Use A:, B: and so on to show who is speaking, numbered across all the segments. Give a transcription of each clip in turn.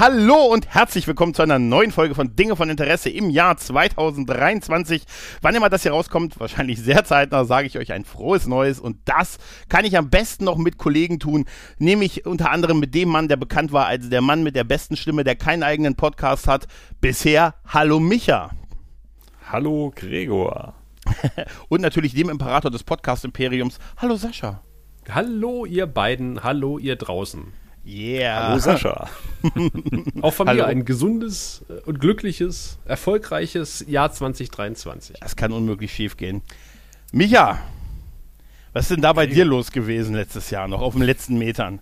A: Hallo und herzlich willkommen zu einer neuen Folge von Dinge von Interesse im Jahr 2023. Wann immer das hier rauskommt, wahrscheinlich sehr zeitnah, sage ich euch ein frohes Neues und das kann ich am besten noch mit Kollegen tun, nämlich unter anderem mit dem Mann, der bekannt war als der Mann mit der besten Stimme, der keinen eigenen Podcast hat. Bisher, hallo Micha.
B: Hallo Gregor.
A: und natürlich dem Imperator des Podcast-Imperiums, hallo Sascha.
C: Hallo ihr beiden, hallo ihr draußen.
A: Yeah.
B: Hallo Sascha.
C: Auch von mir
A: Hallo.
C: ein gesundes und glückliches, erfolgreiches Jahr 2023.
A: Das kann unmöglich schief gehen. Micha, was ist denn da bei dir los gewesen letztes Jahr noch auf den letzten Metern?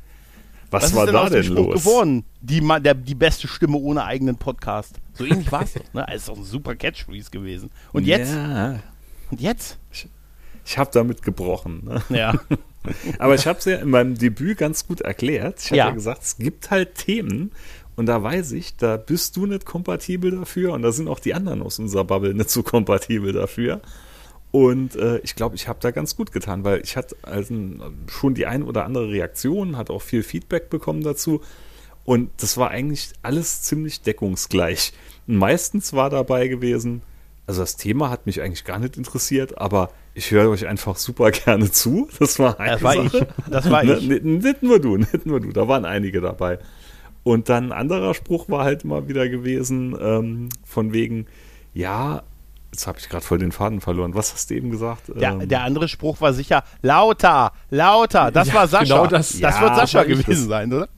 B: Was,
A: Was
B: war
A: ist denn
B: da denn
A: Spruch
B: los?
A: geworden? Die, der, die beste Stimme ohne eigenen Podcast. So ähnlich war es doch. Ne? Es ist doch ein super Catchphrase gewesen. Und jetzt?
B: Ja,
A: Und jetzt?
B: ich habe damit gebrochen. Ne?
A: Ja.
B: Aber ich habe es ja in meinem Debüt ganz gut erklärt. Ich habe
A: Ja.
B: ja. gesagt, es gibt halt Themen und da weiß ich, da bist du nicht kompatibel dafür und da sind auch die anderen aus unserer Bubble nicht so kompatibel dafür. Und äh, ich glaube, ich habe da ganz gut getan, weil ich hatte also schon die ein oder andere Reaktion, hat auch viel Feedback bekommen dazu. Und das war eigentlich alles ziemlich deckungsgleich. Und meistens war dabei gewesen, also das Thema hat mich eigentlich gar nicht interessiert, aber ich höre euch einfach super gerne zu. Das war eine
A: Das war ich.
B: Sache.
A: Das war
B: Ne,
A: ich.
B: Nicht, nicht nur du, nicht nur du, da waren einige dabei. Und dann ein anderer Spruch war halt immer wieder gewesen, ähm, von wegen, ja, jetzt habe ich gerade voll den Faden verloren. Was hast du eben gesagt?
A: Der,
B: Ähm,
A: der andere Spruch war sicher lauter, lauter. Das
C: Ja,
A: war Sascha.
C: genau das-
A: das
B: Ja,
A: wird Sascha
B: ich
A: gewesen
B: das.
A: sein, oder?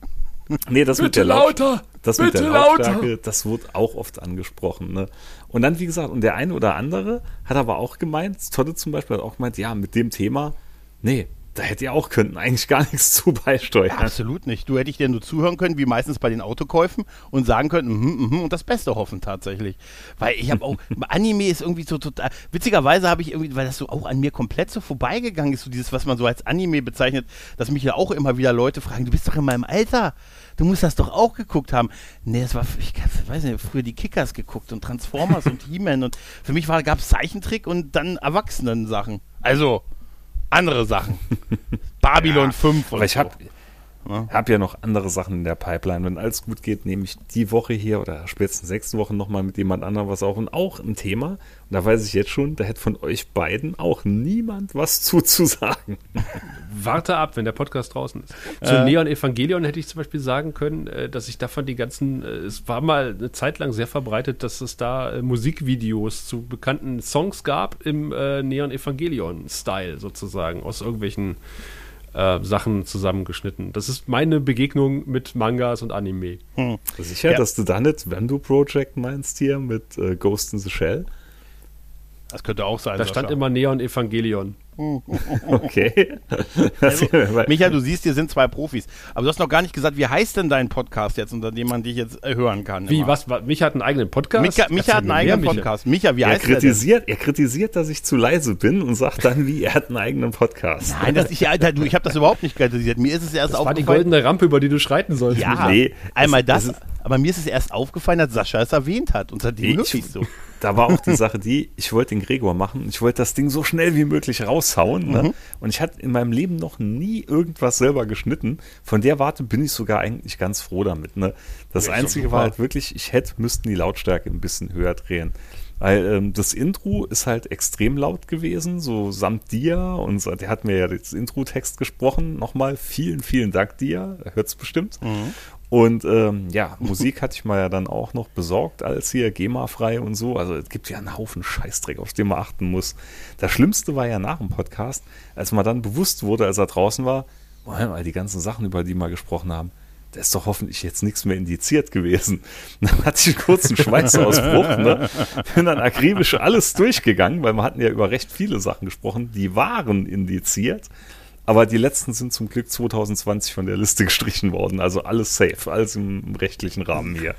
B: Nee, das mit der Laut das mit
C: bitte
B: der
C: lauter.
B: Das wurde auch oft angesprochen. Ne? Und dann, wie gesagt, und der eine oder andere hat aber auch gemeint, Totte zum Beispiel hat auch gemeint, ja, mit dem Thema, nee, da hätte ihr auch könnten eigentlich gar nichts zu beisteuern.
A: Absolut nicht. Du hätte ich dir nur zuhören können, wie meistens bei den Autokäufen und sagen können, mhm, mhm, und das Beste hoffen tatsächlich. Weil ich habe auch, Anime ist irgendwie so total, witzigerweise habe ich irgendwie, weil das so auch an mir komplett so vorbeigegangen ist, so dieses, was man so als Anime bezeichnet, dass mich ja auch immer wieder Leute fragen, du bist doch in meinem Alter, du musst das doch auch geguckt haben. Nee, es war, ich weiß nicht, früher die Kickers geguckt und Transformers und He-Man und für mich gab es Zeichentrick und dann Erwachsenen-Sachen. Also, andere Sachen. Babylon
B: Ja,
A: 5 und
B: Aber ich
A: so.
B: Habe hab ja noch andere Sachen in der Pipeline. Wenn alles gut geht, nehme ich die Woche hier oder spätestens nächste Woche nochmal mit jemand anderem was auf und auch ein Thema. Und da weiß ich jetzt schon, da hätte von euch beiden auch niemand was zuzusagen.
C: Warte ab, wenn der Podcast draußen ist. Zu Neon Evangelion hätte ich zum Beispiel sagen können, äh, dass ich davon die ganzen, äh, es war mal eine Zeit lang sehr verbreitet, dass es da äh, Musikvideos zu bekannten Songs gab im äh, Neon Evangelion-Style sozusagen, aus irgendwelchen äh, Sachen zusammengeschnitten. Das ist meine Begegnung mit Mangas und Anime.
B: Sicher,
A: Ja.
B: dass du da nicht Vandu Project meinst hier mit äh, Ghost in the Shell?
A: Das könnte auch sein.
C: Da stand immer Neon Evangelion.
B: Okay.
A: Also,
B: Weil-
A: Micha, du siehst, hier sind zwei Profis. Aber du hast noch gar nicht gesagt, wie heißt denn dein Podcast jetzt, unter dem man dich jetzt äh, hören kann?
C: Wie, was? wa- Micha hat einen eigenen Podcast?
A: Micha, Micha hat einen eigenen
C: mehr.
A: Podcast. Micha, wie
B: er
A: heißt der denn?
B: kritisiert, er kritisiert, dass ich zu leise bin und sagt dann, wie er hat einen eigenen Podcast.
A: Nein, das, ich, Alter, du, ich habe das überhaupt nicht kritisiert. Mir ist es erst
C: Das war die
A: aufgefallen.
C: goldene Rampe, über die du schreiten sollst.
A: ja.
B: Nee,
A: einmal
B: es-
A: das,
B: es ist-
A: aber mir ist es erst aufgefallen, dass Sascha es erwähnt hat. Und seitdem
B: Ich-
A: nutze ich so.
B: Da war auch die Sache die, ich wollte den Gregor machen. Ich wollte das Ding so schnell wie möglich raushauen. Ne? Und ich hatte in meinem Leben noch nie irgendwas selber geschnitten. Von der Warte bin ich sogar eigentlich ganz froh damit. Ne? Das
A: Ja,
B: Einzige war halt wirklich, ich hätte, müssten die Lautstärke ein bisschen höher drehen. Weil ähm, das Intro ist halt extrem laut gewesen, so samt dir. Und der hat mir ja das Intro-Text gesprochen. Nochmal vielen, vielen Dank dir. Hört es bestimmt. Und ähm, ja, Musik hatte ich mal ja dann auch noch besorgt als hier GEMA-frei und so. Also es gibt ja einen Haufen Scheißdreck, auf den man achten muss. Das Schlimmste war ja nach dem Podcast, als man dann bewusst wurde, als er draußen war, Moment mal, die ganzen Sachen, über die wir gesprochen haben, da ist doch hoffentlich jetzt nichts mehr indiziert gewesen. Dann hatte ich einen kurzen Schweißausbruch, ne? bin dann akribisch alles durchgegangen, weil wir hatten ja über recht viele Sachen gesprochen, die waren indiziert. Aber die letzten sind zum Glück 2020 von der Liste gestrichen worden. Also alles safe, alles im rechtlichen Rahmen hier.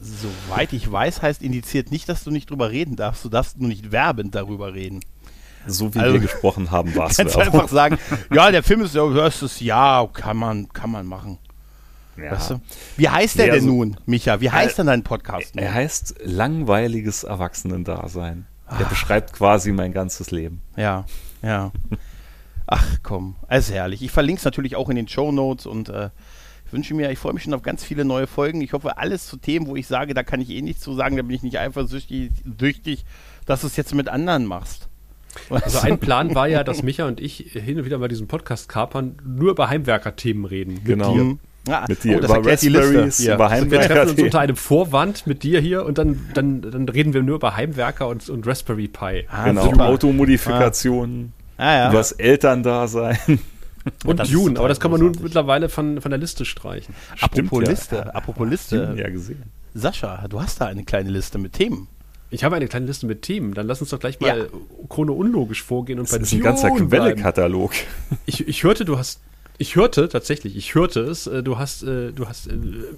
A: Soweit ich weiß, heißt indiziert nicht, dass du nicht drüber reden darfst. Du darfst nur nicht werbend darüber reden.
B: So wie
A: Also-
B: wir gesprochen haben, war es
A: Kannst einfach sagen, ja, der Film ist, ja, das ist ja, kann man, kann man machen.
B: Ja.
A: Weißt du? Wie heißt der
B: Nee,
A: denn
B: also-
A: nun, Micha? Wie heißt denn dein Podcast? nun?
B: Er heißt langweiliges Erwachsenendasein.
A: Ah.
B: Der beschreibt quasi mein ganzes Leben.
A: Ja, ja. Ach komm, es ist herrlich. Ich verlinke es natürlich auch in den Show Notes und äh, ich wünsche mir, ich freue mich schon auf ganz viele neue Folgen. Ich hoffe, alles zu Themen, wo ich sage, da kann ich eh nichts zu sagen, da bin ich nicht eifersüchtig, süchtig, dass du es jetzt mit anderen machst.
C: Also ein Plan war ja, dass Micha und ich hin und wieder bei diesem Podcast kapern, nur über Heimwerker-Themen reden. mit
B: Genau.
C: dir.
A: Mhm. Ah,
B: Mit dir
A: oh, das
B: über
A: erklärt die Liste.
B: Raspberries,
A: Hier.
B: über
C: Wir treffen
B: Heimwerker.
C: uns unter einem Vorwand mit dir hier und dann, dann, dann reden wir nur über Heimwerker und, und Raspberry Pi.
A: Ah,
B: Genau. Automodifikationen,
A: Ah, ja.
B: über das Elterndasein.
C: Und
A: ist
C: Dune, aber das kann man nun mittlerweile von, von der Liste streichen.
A: Apropos
B: ja.
A: Liste, apropos Liste.
B: Ja, gesehen.
A: Sascha, du hast da eine kleine Liste mit Themen.
C: Ich habe eine kleine Liste mit Themen. Dann lass uns doch gleich mal
A: Ja.
C: chronologisch vorgehen und
B: Das ist ein ganzer
C: Dune.
B: Quellekatalog.
C: Ich, ich hörte, du hast. Ich hörte tatsächlich, ich hörte es, äh, du hast, äh, du hast äh,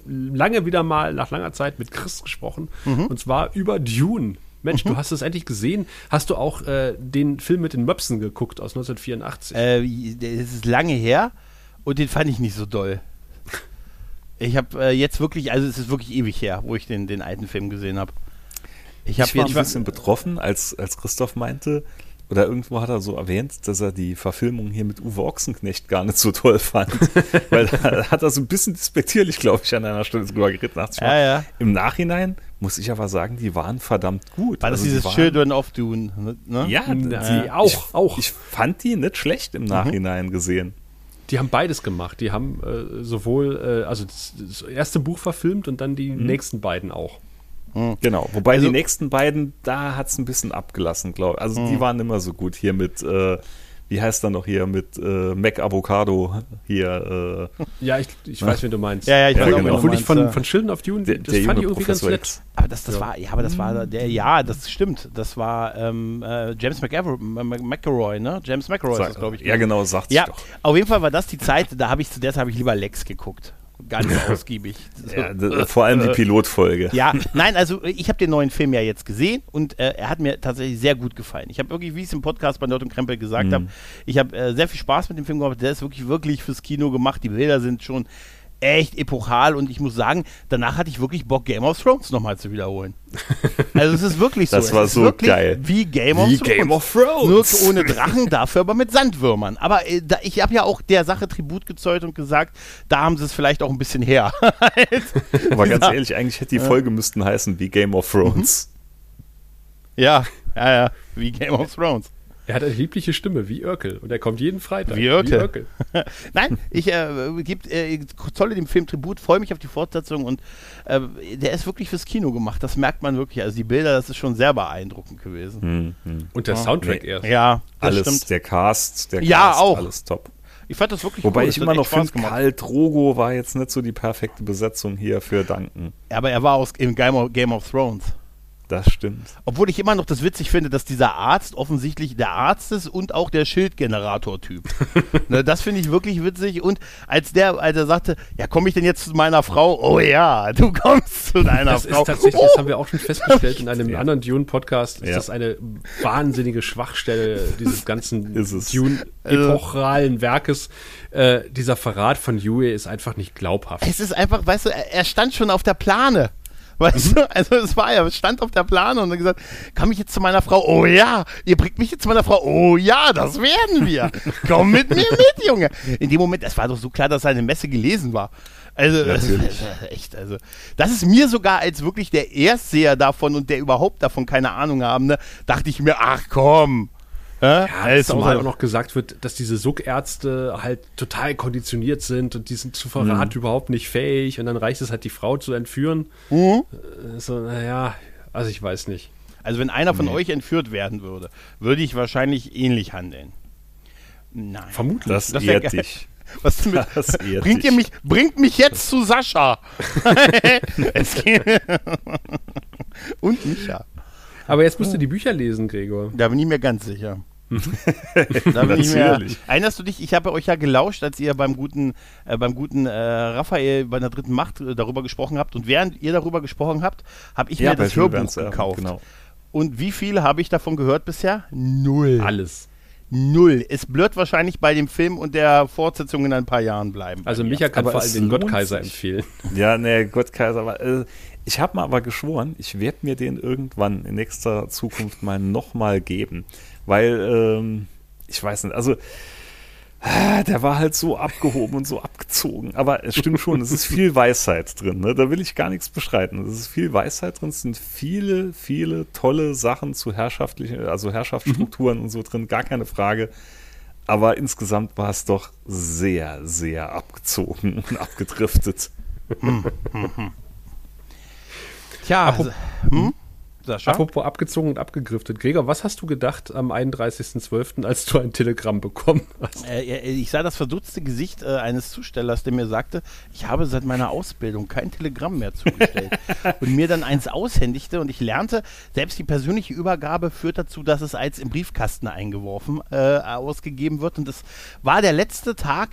C: lange wieder mal nach langer Zeit mit Chris gesprochen
A: Mhm.
C: und zwar über Dune. Mensch, du hast es endlich gesehen. Hast du auch äh, den Film mit den Möpsen geguckt aus 1984?
A: Äh, das ist lange her und den fand ich nicht so doll. Ich habe äh, jetzt wirklich, also es ist wirklich ewig her, wo ich den, den alten Film gesehen habe. Ich habe
B: Ich war ein bisschen betroffen, als, als Christoph meinte, oder irgendwo hat er so erwähnt, dass er die Verfilmung hier mit Uwe Ochsenknecht gar nicht so toll fand. Weil da hat er so ein bisschen despektierlich, glaube ich, an einer Stelle drüber geredet.
A: Ja, ja.
B: Im Nachhinein muss ich aber sagen, die waren verdammt gut.
A: war das
B: Also die
A: dieses Children of Dune, ne?
B: Ja,
C: Na,
B: die,
C: auch,
B: ich,
C: auch.
B: Ich fand die nicht schlecht
A: Mhm.
B: im Nachhinein gesehen.
C: Die haben beides gemacht. Die haben äh, sowohl, äh, also das, das erste Buch verfilmt und dann die nächsten beiden auch.
B: Genau, wobei
A: Also-
B: die nächsten beiden, da hat es ein bisschen abgelassen, glaube ich. Also die waren immer so gut. Hier mit, äh, wie heißt er noch hier, mit äh, Mac Avocado hier. Äh,
C: Ja, ich, ich weiß, wen du meinst.
A: Ja, ja, ich
B: Ja,
A: weiß auch,
B: genau.
A: wen du
C: Obwohl ich
A: meinst,
C: von,
A: ja.
C: von Children of Dune,
B: der,
C: das
B: der
C: fand ich irgendwie ganz
B: Professor
C: nett.
B: X.
A: Aber das, das
C: Ja.
A: war, ja, aber das war der, ja, das stimmt. Das war ähm, äh, James McAver, M- McElroy, ne? James McElroy ist das, glaube ich.
B: ja, genau, sagt
A: Ja,
B: doch.
A: auf jeden Fall war das die Zeit, da habe ich zu der Zeit habe ich lieber Lex geguckt. Ganz ausgiebig.
B: Ja, vor allem die Pilotfolge.
A: Ja, nein, also ich habe den neuen Film ja jetzt gesehen und äh, er hat mir tatsächlich sehr gut gefallen. Ich habe wirklich, wie ich es im Podcast bei Nerd und Krempel gesagt habe, ich habe äh, sehr viel Spaß mit dem Film gehabt. Der ist wirklich, wirklich fürs Kino gemacht. Die Bilder sind schon echt epochal und ich muss sagen, danach hatte ich wirklich Bock, Game of Thrones nochmal zu wiederholen. Also es ist wirklich so.
B: Das
A: es
B: war so
A: wirklich
B: geil.
A: Wie Game of
B: Wie
A: Thrones.
B: Game of Thrones.
A: Nur ohne Drachen, dafür aber mit Sandwürmern. Aber äh, da, ich habe ja auch der Sache Tribut gezollt und gesagt, da haben sie es vielleicht auch ein bisschen her.
B: Aber ganz
A: Ja.
B: ehrlich, eigentlich hätte die Folge müssten heißen wie Game of Thrones.
A: ja, ja, ja, wie Game of Thrones.
C: Er hat eine liebliche Stimme, wie Örkel. Und er kommt jeden Freitag.
A: Wie Örkel. Nein, ich äh, geb, äh, zolle dem Film Tribut, freue mich auf die Fortsetzung und äh, der ist wirklich fürs Kino gemacht. Das merkt man wirklich. Also die Bilder, das ist schon sehr beeindruckend gewesen.
B: Hm, hm.
C: Und der Soundtrack
B: Nee.
C: erst.
A: Ja, das
B: Alles,
A: stimmt.
B: der Cast, der
A: Ja,
B: Cast,
A: auch.
B: alles top.
A: Ich fand das wirklich
B: Wobei
A: cool.
B: ich
A: Das
B: immer noch finde. Karl Drogo war jetzt nicht so die perfekte Besetzung hier für Duncan.
A: Aber er war aus im Game of, Game of Thrones.
B: Das stimmt.
A: Obwohl ich immer noch das witzig finde, dass dieser Arzt offensichtlich der Arzt ist und auch der Schildgenerator-Typ. ne, das finde ich wirklich witzig. Und als der, als er sagte, ja, komme ich denn jetzt zu meiner Frau? Oh ja, du kommst zu deiner
C: Das
A: Frau.
C: ist tatsächlich, das haben wir auch schon festgestellt in einem
B: Ja.
C: anderen Dune-Podcast, ist
B: Ja.
C: das eine wahnsinnige Schwachstelle dieses ganzen. Dune-epochalen Werkes. Äh, dieser Verrat von Yue ist einfach nicht glaubhaft.
A: Es ist einfach, weißt du, er stand schon auf der Plane. Weißt du, also es war ja, es stand auf der Plane und hat gesagt, komm ich jetzt zu meiner Frau? Oh ja, ihr bringt mich jetzt zu meiner Frau? Oh ja, das werden wir. Komm mit mir mit, Junge. In dem Moment, es war doch so klar, dass seine Messe gelesen war. Also, das ist
B: Natürlich.
A: echt, also, das ist mir sogar als wirklich der Erstseher davon und der überhaupt davon keine Ahnung haben, ne, dachte ich mir, ach komm. Äh?
C: Ja,
A: Als
C: zumal
A: mal-
C: auch noch gesagt wird, dass diese Suckärzte halt total konditioniert sind und die sind zu Verrat
A: Mhm.
C: überhaupt nicht fähig und dann reicht es halt, die Frau zu entführen.
A: Mhm.
C: Äh, So, naja, also ich weiß nicht.
A: Also wenn einer von euch entführt werden würde, würde ich wahrscheinlich ähnlich handeln. Nein.
C: Vermutlich.
B: Das,
A: Das
B: ehrt dich.
A: Was mit,
B: Das ehrt
A: bringt ihr
B: dich.
A: mich, bringt mich jetzt zu Sascha. Und Micha.
C: Aber jetzt musst du die Bücher lesen, Gregor.
A: Da bin ich mir ganz sicher. da bin ich mehr, erinnerst du dich, ich habe euch ja gelauscht, als ihr beim guten, äh, beim guten äh, Raphael bei der dritten Macht äh, darüber gesprochen habt. Und während ihr darüber gesprochen habt, habe ich
B: Ja,
A: mir das Hörbuch
B: Verne,
A: gekauft.
B: genau.
A: Und wie viel habe ich davon gehört bisher? Null.
C: Alles.
A: Null. Es wird wahrscheinlich bei dem Film und der Fortsetzung in ein paar Jahren bleiben.
C: Also
A: mir.
C: Micha kann vor allem
B: es
C: den Gottkaiser empfehlen.
B: Ja, nee, Gott Kaiser. Aber, äh, ich habe mir aber geschworen, ich werde mir den irgendwann in nächster Zukunft mal nochmal geben. Weil, ähm, ich weiß nicht, also ah, der war halt so abgehoben und so abgezogen. Aber es stimmt schon, es ist viel Weisheit drin. Ne? Da will ich gar nichts bestreiten. Es ist viel Weisheit drin. Es sind viele, viele tolle Sachen zu herrschaftlichen, also Herrschaftsstrukturen und so drin. Gar keine Frage. Aber insgesamt war es doch sehr, sehr abgezogen und abgedriftet.
A: Tja,
C: Apropos-
A: hm? Sascha?
C: Apropos abgezogen und abgegriftet. Gregor, was hast du gedacht am 31.12., als du ein Telegramm bekommen hast?
A: Äh, äh, ich sah das verdutzte Gesicht äh, eines Zustellers, der mir sagte, ich habe seit meiner Ausbildung kein Telegramm mehr zugestellt. und mir dann eins aushändigte und ich lernte, selbst die persönliche Übergabe führt dazu, dass es als im Briefkasten eingeworfen, äh, ausgegeben wird. Und es war der letzte Tag,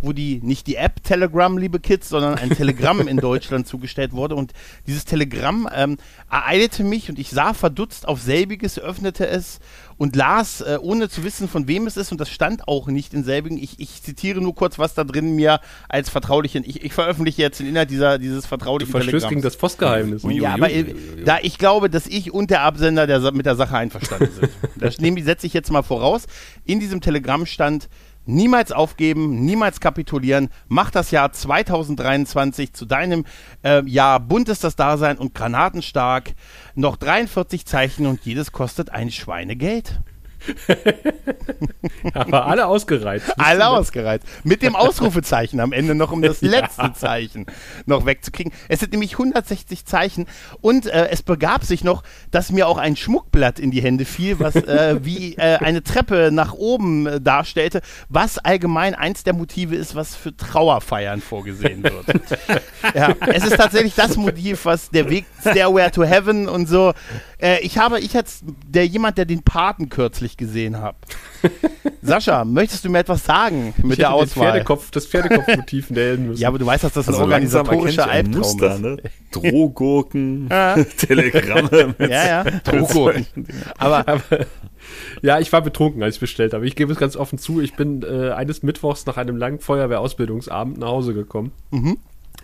A: wo die, nicht die App Telegram, liebe Kids, sondern ein Telegramm in Deutschland zugestellt wurde. Und dieses Telegramm ähm, ereilte mich und ich sah verdutzt auf selbiges, öffnete es und las, äh, ohne zu wissen, von wem es ist. Und das stand auch nicht in selbigen. Ich, ich zitiere nur kurz, was da drin mir als vertraulichen. Ich, ich veröffentliche jetzt den Inhalt dieser, dieses
C: Du
A: vertraulichen
C: verstößt gegen das Postgeheimnis.
A: Ja, aber äh, da ich glaube, dass ich und der Absender der, mit der Sache einverstanden sind. Das setze ich jetzt mal voraus. In diesem Telegramm stand, niemals aufgeben, niemals kapitulieren, mach das Jahr 2023 zu deinem äh, Jahr bunt ist das Dasein und granatenstark. Noch 43 Zeichen und jedes kostet ein Schweinegeld.
C: aber alle ausgereizt.
A: Alle ausgereizt. Mit dem Ausrufezeichen am Ende noch, um das letzte Zeichen noch wegzukriegen. Es sind nämlich 160 Zeichen und äh, es begab sich noch, dass mir auch ein Schmuckblatt in die Hände fiel, was äh, wie äh, eine Treppe nach oben äh, darstellte, was allgemein eins der Motive ist, was für Trauerfeiern vorgesehen wird. ja, es ist tatsächlich das Motiv, was der Weg Stairway to Heaven und so. Äh, ich habe, ich als der jemand, der den Paten kürzlich gesehen habe. Sascha, möchtest du mir etwas sagen mit
C: Ich
A: der
C: hätte den
A: Auswahl?
C: Pferdekopf, das Pferdekopfmotiv nähen müssen.
A: Ja, aber du weißt, dass das ein
B: Also langsam
A: organisatorischer
B: ein
A: Albtraum
B: Muster,
A: ist.
B: ne? Drohgurken. Telegramme.
A: Ja, ja, Drohgurken.
B: Dingen.
A: Aber
C: Ja, ich war betrunken, als ich bestellt habe. Ich gebe es ganz offen zu, ich bin äh, eines Mittwochs nach einem langen Feuerwehrausbildungsabend nach Hause gekommen.
A: Mhm.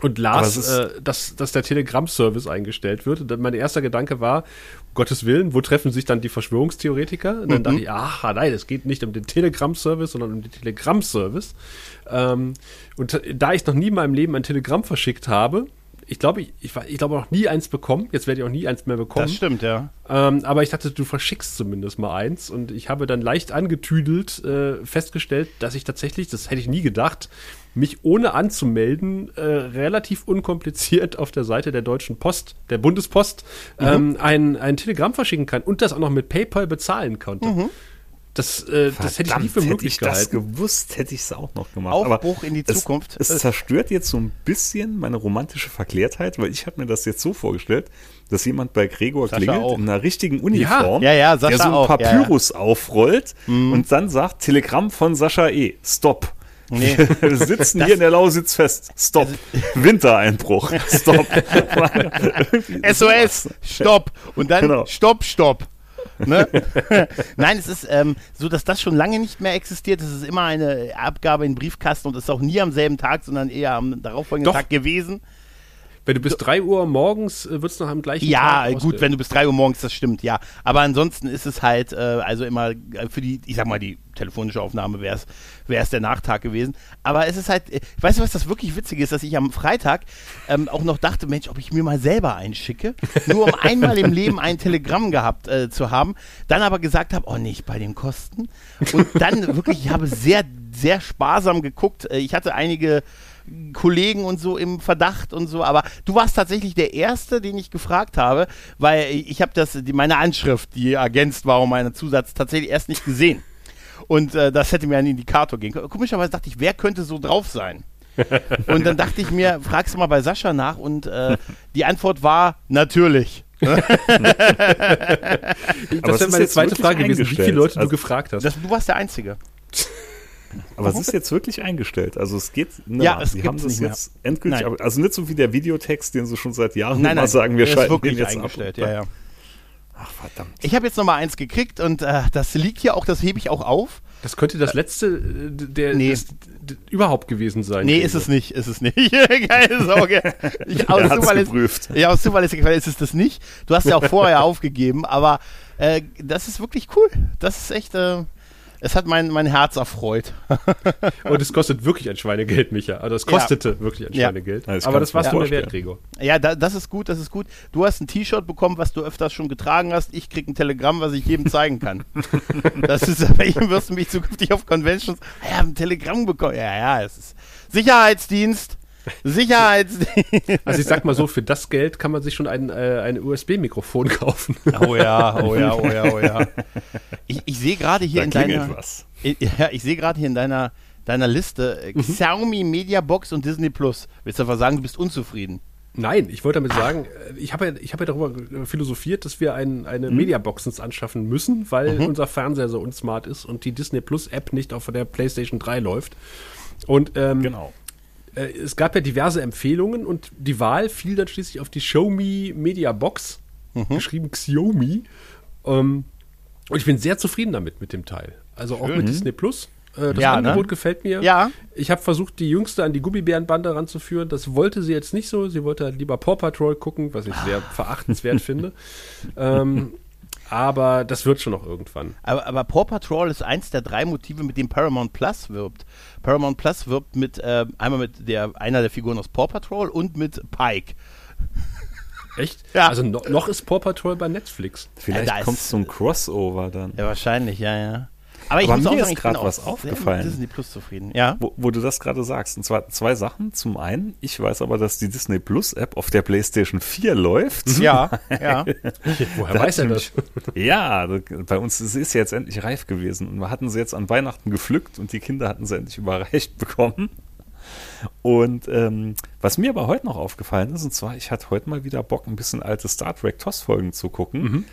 C: Und las, äh, dass, dass der Telegram-Service eingestellt wird. Und mein erster Gedanke war, um Gottes Willen, wo treffen sich dann die Verschwörungstheoretiker? Und dann
A: Mhm.
C: dachte ich, ach nein, es geht nicht um den Telegram-Service, sondern um den Telegram-Service. Ähm, und da ich noch nie in meinem Leben ein Telegramm verschickt habe, ich glaube, ich, ich, ich glaube noch nie eins bekommen. Jetzt werde ich auch nie eins mehr bekommen.
A: das stimmt, ja.
C: Ähm, aber ich dachte, du verschickst zumindest mal eins. Und ich habe dann leicht angetüdelt äh, festgestellt, dass ich tatsächlich, das hätte ich nie gedacht, mich ohne anzumelden, äh, relativ unkompliziert auf der Seite der Deutschen Post, der Bundespost, ähm, ein, ein Telegramm verschicken kann und das auch noch mit PayPal bezahlen konnte. Das, äh, das hätte ich nie für möglich
B: hätte ich das
C: gehalten.
B: gewusst, hätte ich es auch noch gemacht.
A: Aufbruch
B: Aber
A: in die
B: es,
A: Zukunft.
B: Es zerstört jetzt so ein bisschen meine romantische Verklärtheit, weil ich habe mir das jetzt so vorgestellt, dass jemand bei Gregor
A: Sascha
B: klingelt
A: auch.
B: in einer richtigen Uniform,
A: Ja, ja, Sascha
B: der so ein
A: ja, Mhm.
B: Papyrus aufrollt und dann sagt, Telegramm von Sascha E. Stopp.
A: Nee.
B: Wir sitzen hier in der Lausitz fest. Stopp. Wintereinbruch. Stopp.
A: SOS, Stopp. Und dann
B: Genau.
A: Stopp, Stopp. Ne? Nein, es ist ähm, so, dass das schon lange nicht mehr existiert. Es ist immer eine Abgabe in Briefkasten und es ist auch nie am selben Tag, sondern eher am darauffolgenden
C: Doch.
A: Tag gewesen.
C: Wenn du bis 3 Uhr morgens äh, wird es noch am gleichen
A: Ja,
C: Tag
A: gut, wenn du bis 3 Uhr morgens, das stimmt, ja. Aber ansonsten ist es halt, äh, also immer äh, für die, ich sag mal, die telefonische Aufnahme wäre es wäre es der Nachtag gewesen. Aber es ist halt, äh, weißt du, was das wirklich Witzige ist, dass ich am Freitag ähm, auch noch dachte, Mensch, ob ich mir mal selber einschicke, nur um einmal im Leben ein Telegramm gehabt äh, zu haben, dann aber gesagt habe, oh nicht bei den Kosten. Und dann wirklich, ich habe sehr, sehr sparsam geguckt. Äh, Ich hatte einige Kollegen und so im Verdacht und so, aber du warst tatsächlich der Erste, den ich gefragt habe, weil ich habe das, die, meine Anschrift, die ergänzt war um meinen Zusatz, tatsächlich erst nicht gesehen. Und äh, das hätte mir ein Indikator geben können. Komischerweise dachte ich, wer könnte so drauf sein? Und dann dachte ich mir, fragst du mal bei Sascha nach und äh, die Antwort war natürlich.
C: das wäre
B: ist
C: meine zweite Frage gewesen, wie viele. Leute du
B: Also-
C: gefragt hast.
A: Das, du warst der Einzige.
B: Aber es ist jetzt wirklich eingestellt. Also es geht.
A: Ja, es
B: haben das
A: nicht mehr.
B: jetzt endgültig.
A: Nein.
B: Also nicht so wie der Videotext, den sie schon seit Jahren
A: Nein,
B: immer
A: nein,
B: sagen, wir schalten den
A: wirklich
B: jetzt
A: eingestellt.
B: ab.
A: Ja, ja.
B: Ach verdammt.
A: Ich habe jetzt Nummer eins gekriegt und äh, das liegt hier auch, das hebe ich auch auf.
C: Das könnte das letzte äh, der
A: Nee.
C: des, d- überhaupt gewesen sein.
A: Nee, ist es nicht, ist es nicht. Keine Sorge. Ich, aus Zufall ist,
B: geprüft.
A: ja, aus Zufall ist, ist es das nicht. Du hast ja auch vorher aufgegeben, aber äh, das ist wirklich cool. Das ist echt, äh, es hat mein, mein Herz erfreut.
C: Und es kostet wirklich ein Schweinegeld, Micha. Also es kostete wirklich ein
A: Ja.
C: Schweinegeld.
B: Ja, ich
C: Aber das warst du mir wert. Gregor.
A: Ja, da, das ist gut, das ist gut. Du hast ein T-Shirt bekommen, was du öfters schon getragen hast. Ich krieg ein Telegramm, was ich jedem zeigen kann. das ist, aber ich wirst du mich zukünftig auf Conventions. Ah, Ja, ein Telegramm bekommen. Ja, ja, es ist Sicherheitsdienst. Sicherheitsdienst.
C: Also ich sag mal so, für das Geld kann man sich schon ein, äh, ein USB-Mikrofon kaufen.
A: Oh ja, oh ja, oh ja, oh ja. Ich, ich sehe gerade hier
B: Da
A: in
B: klingelt
A: deiner,
B: was.
A: ja, ich sehe gerade hier in deiner, deiner Liste äh, Xiaomi Media Box und Disney Plus. Willst du einfach sagen, du bist unzufrieden?
C: Nein, ich wollte damit sagen, äh, ich habe ja, ich habe ja darüber äh, philosophiert, dass wir ein, eine
A: Mhm.
C: Mediabox uns anschaffen müssen, weil unser Fernseher so unsmart ist und die Disney Plus App nicht auf der PlayStation 3 läuft. Und ähm,
B: Genau.
C: Äh, es gab ja diverse Empfehlungen und die Wahl fiel dann schließlich auf die Xiaomi Media Box,
A: Mhm.
C: geschrieben Xiaomi. Ähm, und ich bin sehr zufrieden damit, mit dem Teil. Also auch mit Disney Plus. Äh, das
A: Ja, ne?
C: Angebot gefällt mir.
A: Ja.
C: Ich habe versucht, die Jüngste an die Gummibärenbande ranzuführen. Das wollte sie jetzt nicht so. Sie wollte halt lieber Paw Patrol gucken, was ich sehr verachtenswert finde. Ähm, aber das wird schon noch irgendwann.
A: Aber, aber Paw Patrol ist eins der drei Motive, mit dem Paramount Plus wirbt. Paramount Plus wirbt mit äh, einmal mit der einer der Figuren aus Paw Patrol und mit Pike.
C: Echt?
A: Ja.
C: Also no, noch ist Paw Patrol bei Netflix.
B: Vielleicht
A: da ist-
B: kommt es zum Crossover dann.
A: Ja, wahrscheinlich, ja, ja. Aber ich
B: Aber
A: muss
B: mir
A: auch
B: ist
A: sagen, ich auch
B: was aufgefallen.
A: Disney Plus zufrieden. Ja.
B: Wo, wo du das gerade sagst. Und zwar zwei Sachen. Zum einen, ich weiß aber, dass die Disney Plus App auf der PlayStation 4 läuft.
A: Ja, ja.
C: Woher
B: Da
C: weiß er das?
B: Ja, bei uns sie ist sie jetzt endlich reif gewesen und wir hatten sie jetzt an Weihnachten gepflückt und die Kinder hatten sie endlich überreicht bekommen. Und ähm, was mir aber heute noch aufgefallen ist, und zwar, ich hatte heute mal wieder Bock, ein bisschen alte Star Trek TOS-Folgen zu gucken.
A: Mhm.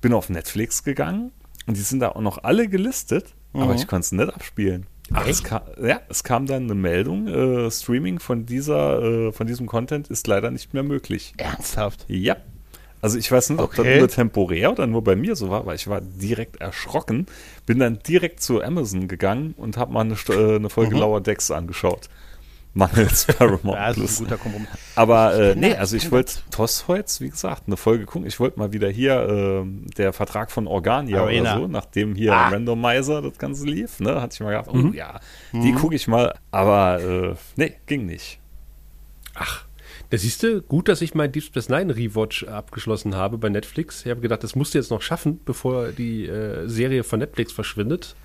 B: Bin auf Netflix gegangen und die sind da auch noch alle gelistet,
A: Mhm.
B: aber ich konnte es nicht abspielen. Ach, es kam, ja, es kam dann eine Meldung, äh, Streaming von dieser, äh, von diesem Content ist leider nicht mehr möglich.
A: Ernsthaft.
B: Ja. Also ich weiß nicht, ob
A: Okay.
B: das nur temporär oder nur bei mir so war, weil ich war direkt erschrocken. Bin dann direkt zu Amazon gegangen und habe mal eine, äh, eine Folge Lower Decks angeschaucht. Mangels Paramount
A: Mhm. Ja, das ist
B: Plus.
A: ein guter Kompromiss.
B: Aber äh, nee, also
A: ich
B: wollte TOS heute, wie gesagt, eine Folge gucken. Ich wollte mal wieder hier ähm, der Vertrag von Organia
A: Arena.
B: oder so, nachdem hier
A: Ah.
B: Randomizer das Ganze lief, ne, hatte ich mal gedacht, oh
A: Mhm.
B: ja, die gucke ich mal. Aber äh, nee, ging nicht.
C: Ach, da siehst du, gut, dass ich mein Deep Space Nine Rewatch abgeschlossen habe bei Netflix. Ich habe gedacht, das musst du jetzt noch schaffen, bevor die äh, Serie von Netflix verschwindet.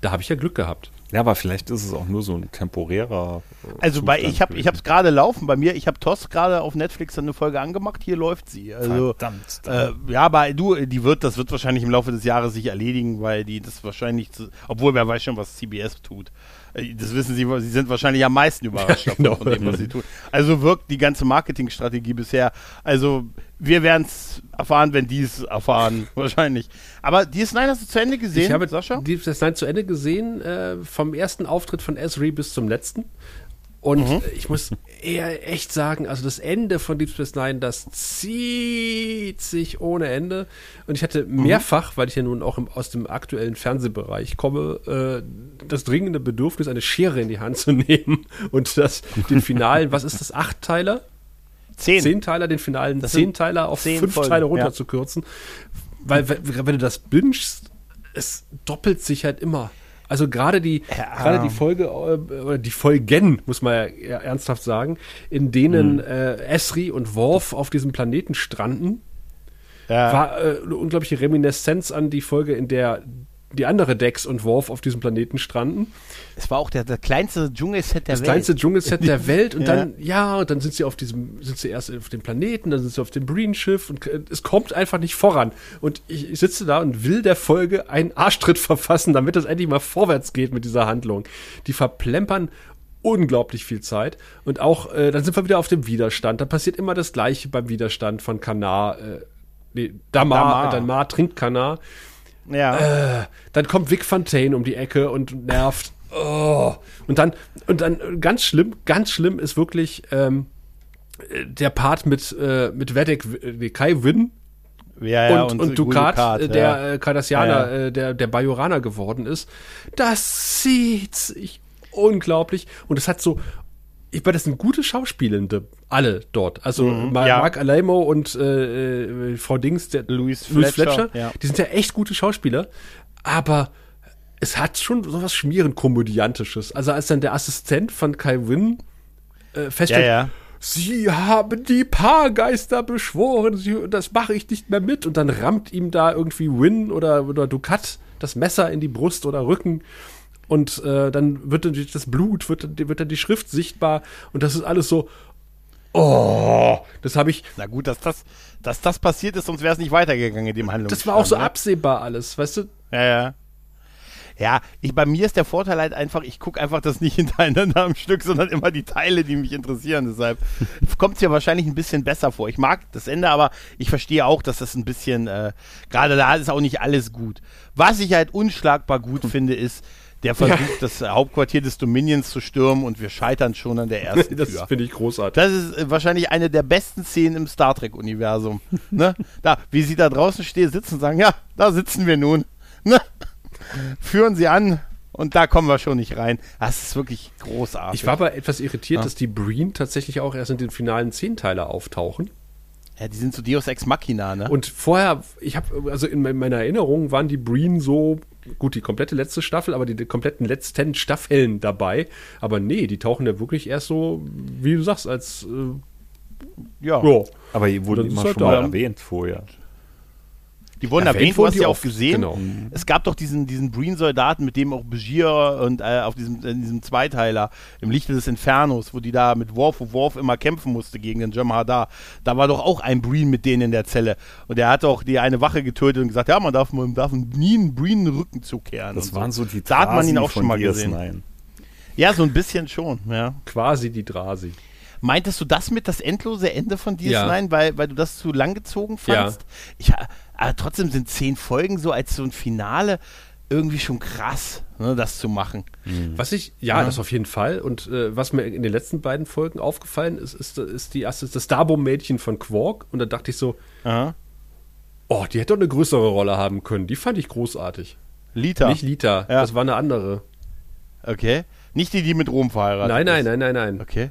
C: Da habe ich ja Glück gehabt.
B: Ja, aber vielleicht ist es auch nur so ein temporärer. äh,
A: Also bei ich habe ich habe es gerade laufen bei mir. Ich habe TOS gerade auf Netflix eine Folge angemacht. Hier läuft sie. Also
B: Verdammt.
A: äh, ja, aber du, die wird, das wird wahrscheinlich im Laufe des Jahres sich erledigen, weil die das wahrscheinlich, zu, obwohl wer weiß schon, was CBS tut. Äh, Das wissen sie, sie sind wahrscheinlich am meisten überrascht davon,
C: Genau.
A: von dem, was sie tun. Also wirkt die ganze Marketingstrategie bisher. Also wir werden es erfahren, wenn die es erfahren, wahrscheinlich. Aber die ist nein, hast du zu Ende gesehen,
C: ich habe
A: Sascha?
C: Deep Space Nine zu Ende gesehen, äh, vom ersten Auftritt von Esri bis zum letzten. Und
A: Mhm.
C: ich muss eher echt sagen, also das Ende von Deep Space Nine, das zieht sich ohne Ende. Und ich hatte
A: Mhm.
C: mehrfach, weil ich ja nun auch im, aus dem aktuellen Fernsehbereich komme, äh, das dringende Bedürfnis, eine Schere in die Hand zu nehmen und das, den finalen, was ist das, Achtteiler?
A: Zehn.
C: Zehnteiler, den finalen
A: Das sind
C: Zehnteiler auf
A: zehn
C: fünf
A: Folgen,
C: Teile
A: ja.
C: runterzukürzen. Weil, wenn, du das bingst, es doppelt sich halt immer. Also gerade die,
A: Ja.
C: gerade die Folge, äh, oder die Folgen, muss man ja ernsthaft sagen, in denen
A: Mhm.
C: äh, Esri und Worf auf diesem Planeten stranden,
A: Ja.
C: war äh, eine unglaubliche Reminiszenz an die Folge, in der die andere Dex und Worf auf diesem Planeten stranden.
A: Es war auch der, der kleinste Dschungelset der
C: Das
A: Welt.
C: kleinste Dschungelset der Welt und
A: Ja.
C: dann, ja, und dann sind sie auf diesem, sind sie erst auf dem Planeten, dann sind sie auf dem Breen-Schiff und äh, es kommt einfach nicht voran. Und ich, ich sitze da und will der Folge einen Arschtritt verfassen, damit es endlich mal vorwärts geht mit dieser Handlung. Die verplempern unglaublich viel Zeit. Und auch, äh, dann sind wir wieder auf dem Widerstand. Da passiert immer das Gleiche beim Widerstand von Kanar. Äh, nee, Damar.
A: Damar.
C: Damar trinkt Kanar.
A: Ja.
C: Äh, dann kommt Vic Fontaine um die Ecke und nervt. Oh. Und dann, und dann ganz schlimm, ganz schlimm ist wirklich ähm, äh, der Part mit, äh, mit Vedek, äh, Kai Win
A: ja, ja,
C: und, und,
A: Gul
C: Ducat,
A: Dukat,
C: äh, der
A: ja.
C: äh, Cardassianer,
A: Ja, ja.
C: Äh, der, der Bajoraner geworden ist. Das sieht sich unglaublich. Und es hat so, ich meine, das sind gute Schauspielende, alle dort. Also
A: ja.
C: Mark Alamo und äh, äh, Frau Dings, der
A: Louis
C: Louis
A: Fletcher,
C: Fletcher,
A: ja.
C: die sind ja echt gute Schauspieler. Aber es hat schon sowas Schmierenkomödiantisches. Also als dann der Assistent von Kai Wynn äh, feststellt,
A: ja.
C: Sie haben die Paargeister beschworen, Sie, das mache ich nicht mehr mit. Und dann rammt ihm da irgendwie Win oder, oder Ducat das Messer in die Brust oder Rücken. Und äh, dann wird dann das Blut, wird, dann- wird dann die Schrift sichtbar. Und das ist alles so, oh, das habe ich,
A: Na gut, dass das, dass das passiert ist, sonst wäre es nicht weitergegangen in dem Handlungsstrang.
C: das war auch so
A: ne?
C: absehbar alles, weißt du?
A: Ja, ja. Ja, ich, bei mir ist der Vorteil halt einfach, ich gucke einfach das nicht hintereinander am Stück, sondern immer die Teile, die mich interessieren. Deshalb kommt es ja wahrscheinlich ein bisschen besser vor. Ich mag das Ende, aber ich verstehe auch, dass das ein bisschen, äh, gerade da ist auch nicht alles gut. Was ich halt unschlagbar gut finde, ist der Versuch, das Hauptquartier des Dominions zu stürmen und wir scheitern schon an der ersten
C: Das
A: Tür.
C: finde ich großartig.
A: Das ist äh, wahrscheinlich eine der besten Szenen im Star Trek-Universum. ne? Da, wie sie da draußen stehen, sitzen und sagen, ja, da sitzen wir nun. Ne? Führen sie an und da kommen wir schon nicht rein. Das ist wirklich großartig.
C: Ich war aber etwas irritiert,
A: Ja.
C: dass die Breen tatsächlich auch erst in den finalen Zehnteiler auftauchen.
A: Ja, die sind so Deus Ex Machina, ne?
C: Und vorher, ich habe, also in me- meiner Erinnerung waren die Breen so, gut, die komplette letzte Staffel, aber die, die kompletten letzten Staffeln dabei. Aber nee, die tauchen ja wirklich erst so, wie du sagst, als, äh,
A: ja.
C: ja.
B: Aber die wurden immer
C: halt
B: schon mal erwähnt vorher.
A: Die wurden
C: Erwähnt
A: erwähnt, du hast ja auch gesehen.
C: genau.
A: Es gab doch diesen, diesen Breen-Soldaten, mit dem auch Begier und äh, auf diesem, in diesem Zweiteiler, im Lichte des Infernos, wo die da mit Worf, wo Worf immer kämpfen musste gegen den Jem'Hadar. Da war doch auch ein Breen mit denen in der Zelle. Und der hat auch die eine Wache getötet und gesagt, ja, man darf, man darf nie einen Breen den Rücken zukehren.
B: Das waren so die
A: Da hat man ihn auch schon mal
B: DS9.
A: gesehen. Ja, so ein bisschen schon, ja.
C: quasi die Drasi.
A: Meintest du das mit das endlose Ende von DS9,
C: Ja.
A: weil, weil du das zu lang gezogen
C: Ja.
A: fandst? Ich, aber trotzdem sind zehn Folgen so als so ein Finale irgendwie schon krass, ne, das zu machen.
C: Was ich, ja,
A: Ja.
C: das auf jeden Fall. Und äh, was mir in den letzten beiden Folgen aufgefallen ist, ist, ist die erste, das Starbo-Mädchen von Quark. Und da dachte ich so,
A: Aha.
C: oh, die hätte doch eine größere Rolle haben können. Die fand ich großartig.
A: Lita.
C: Nicht Lita,
A: Ja.
C: das war eine andere.
A: Okay. Nicht die, die mit Rom verheiratet
C: Nein, nein,
A: ist.
C: nein, nein, nein.
A: Okay.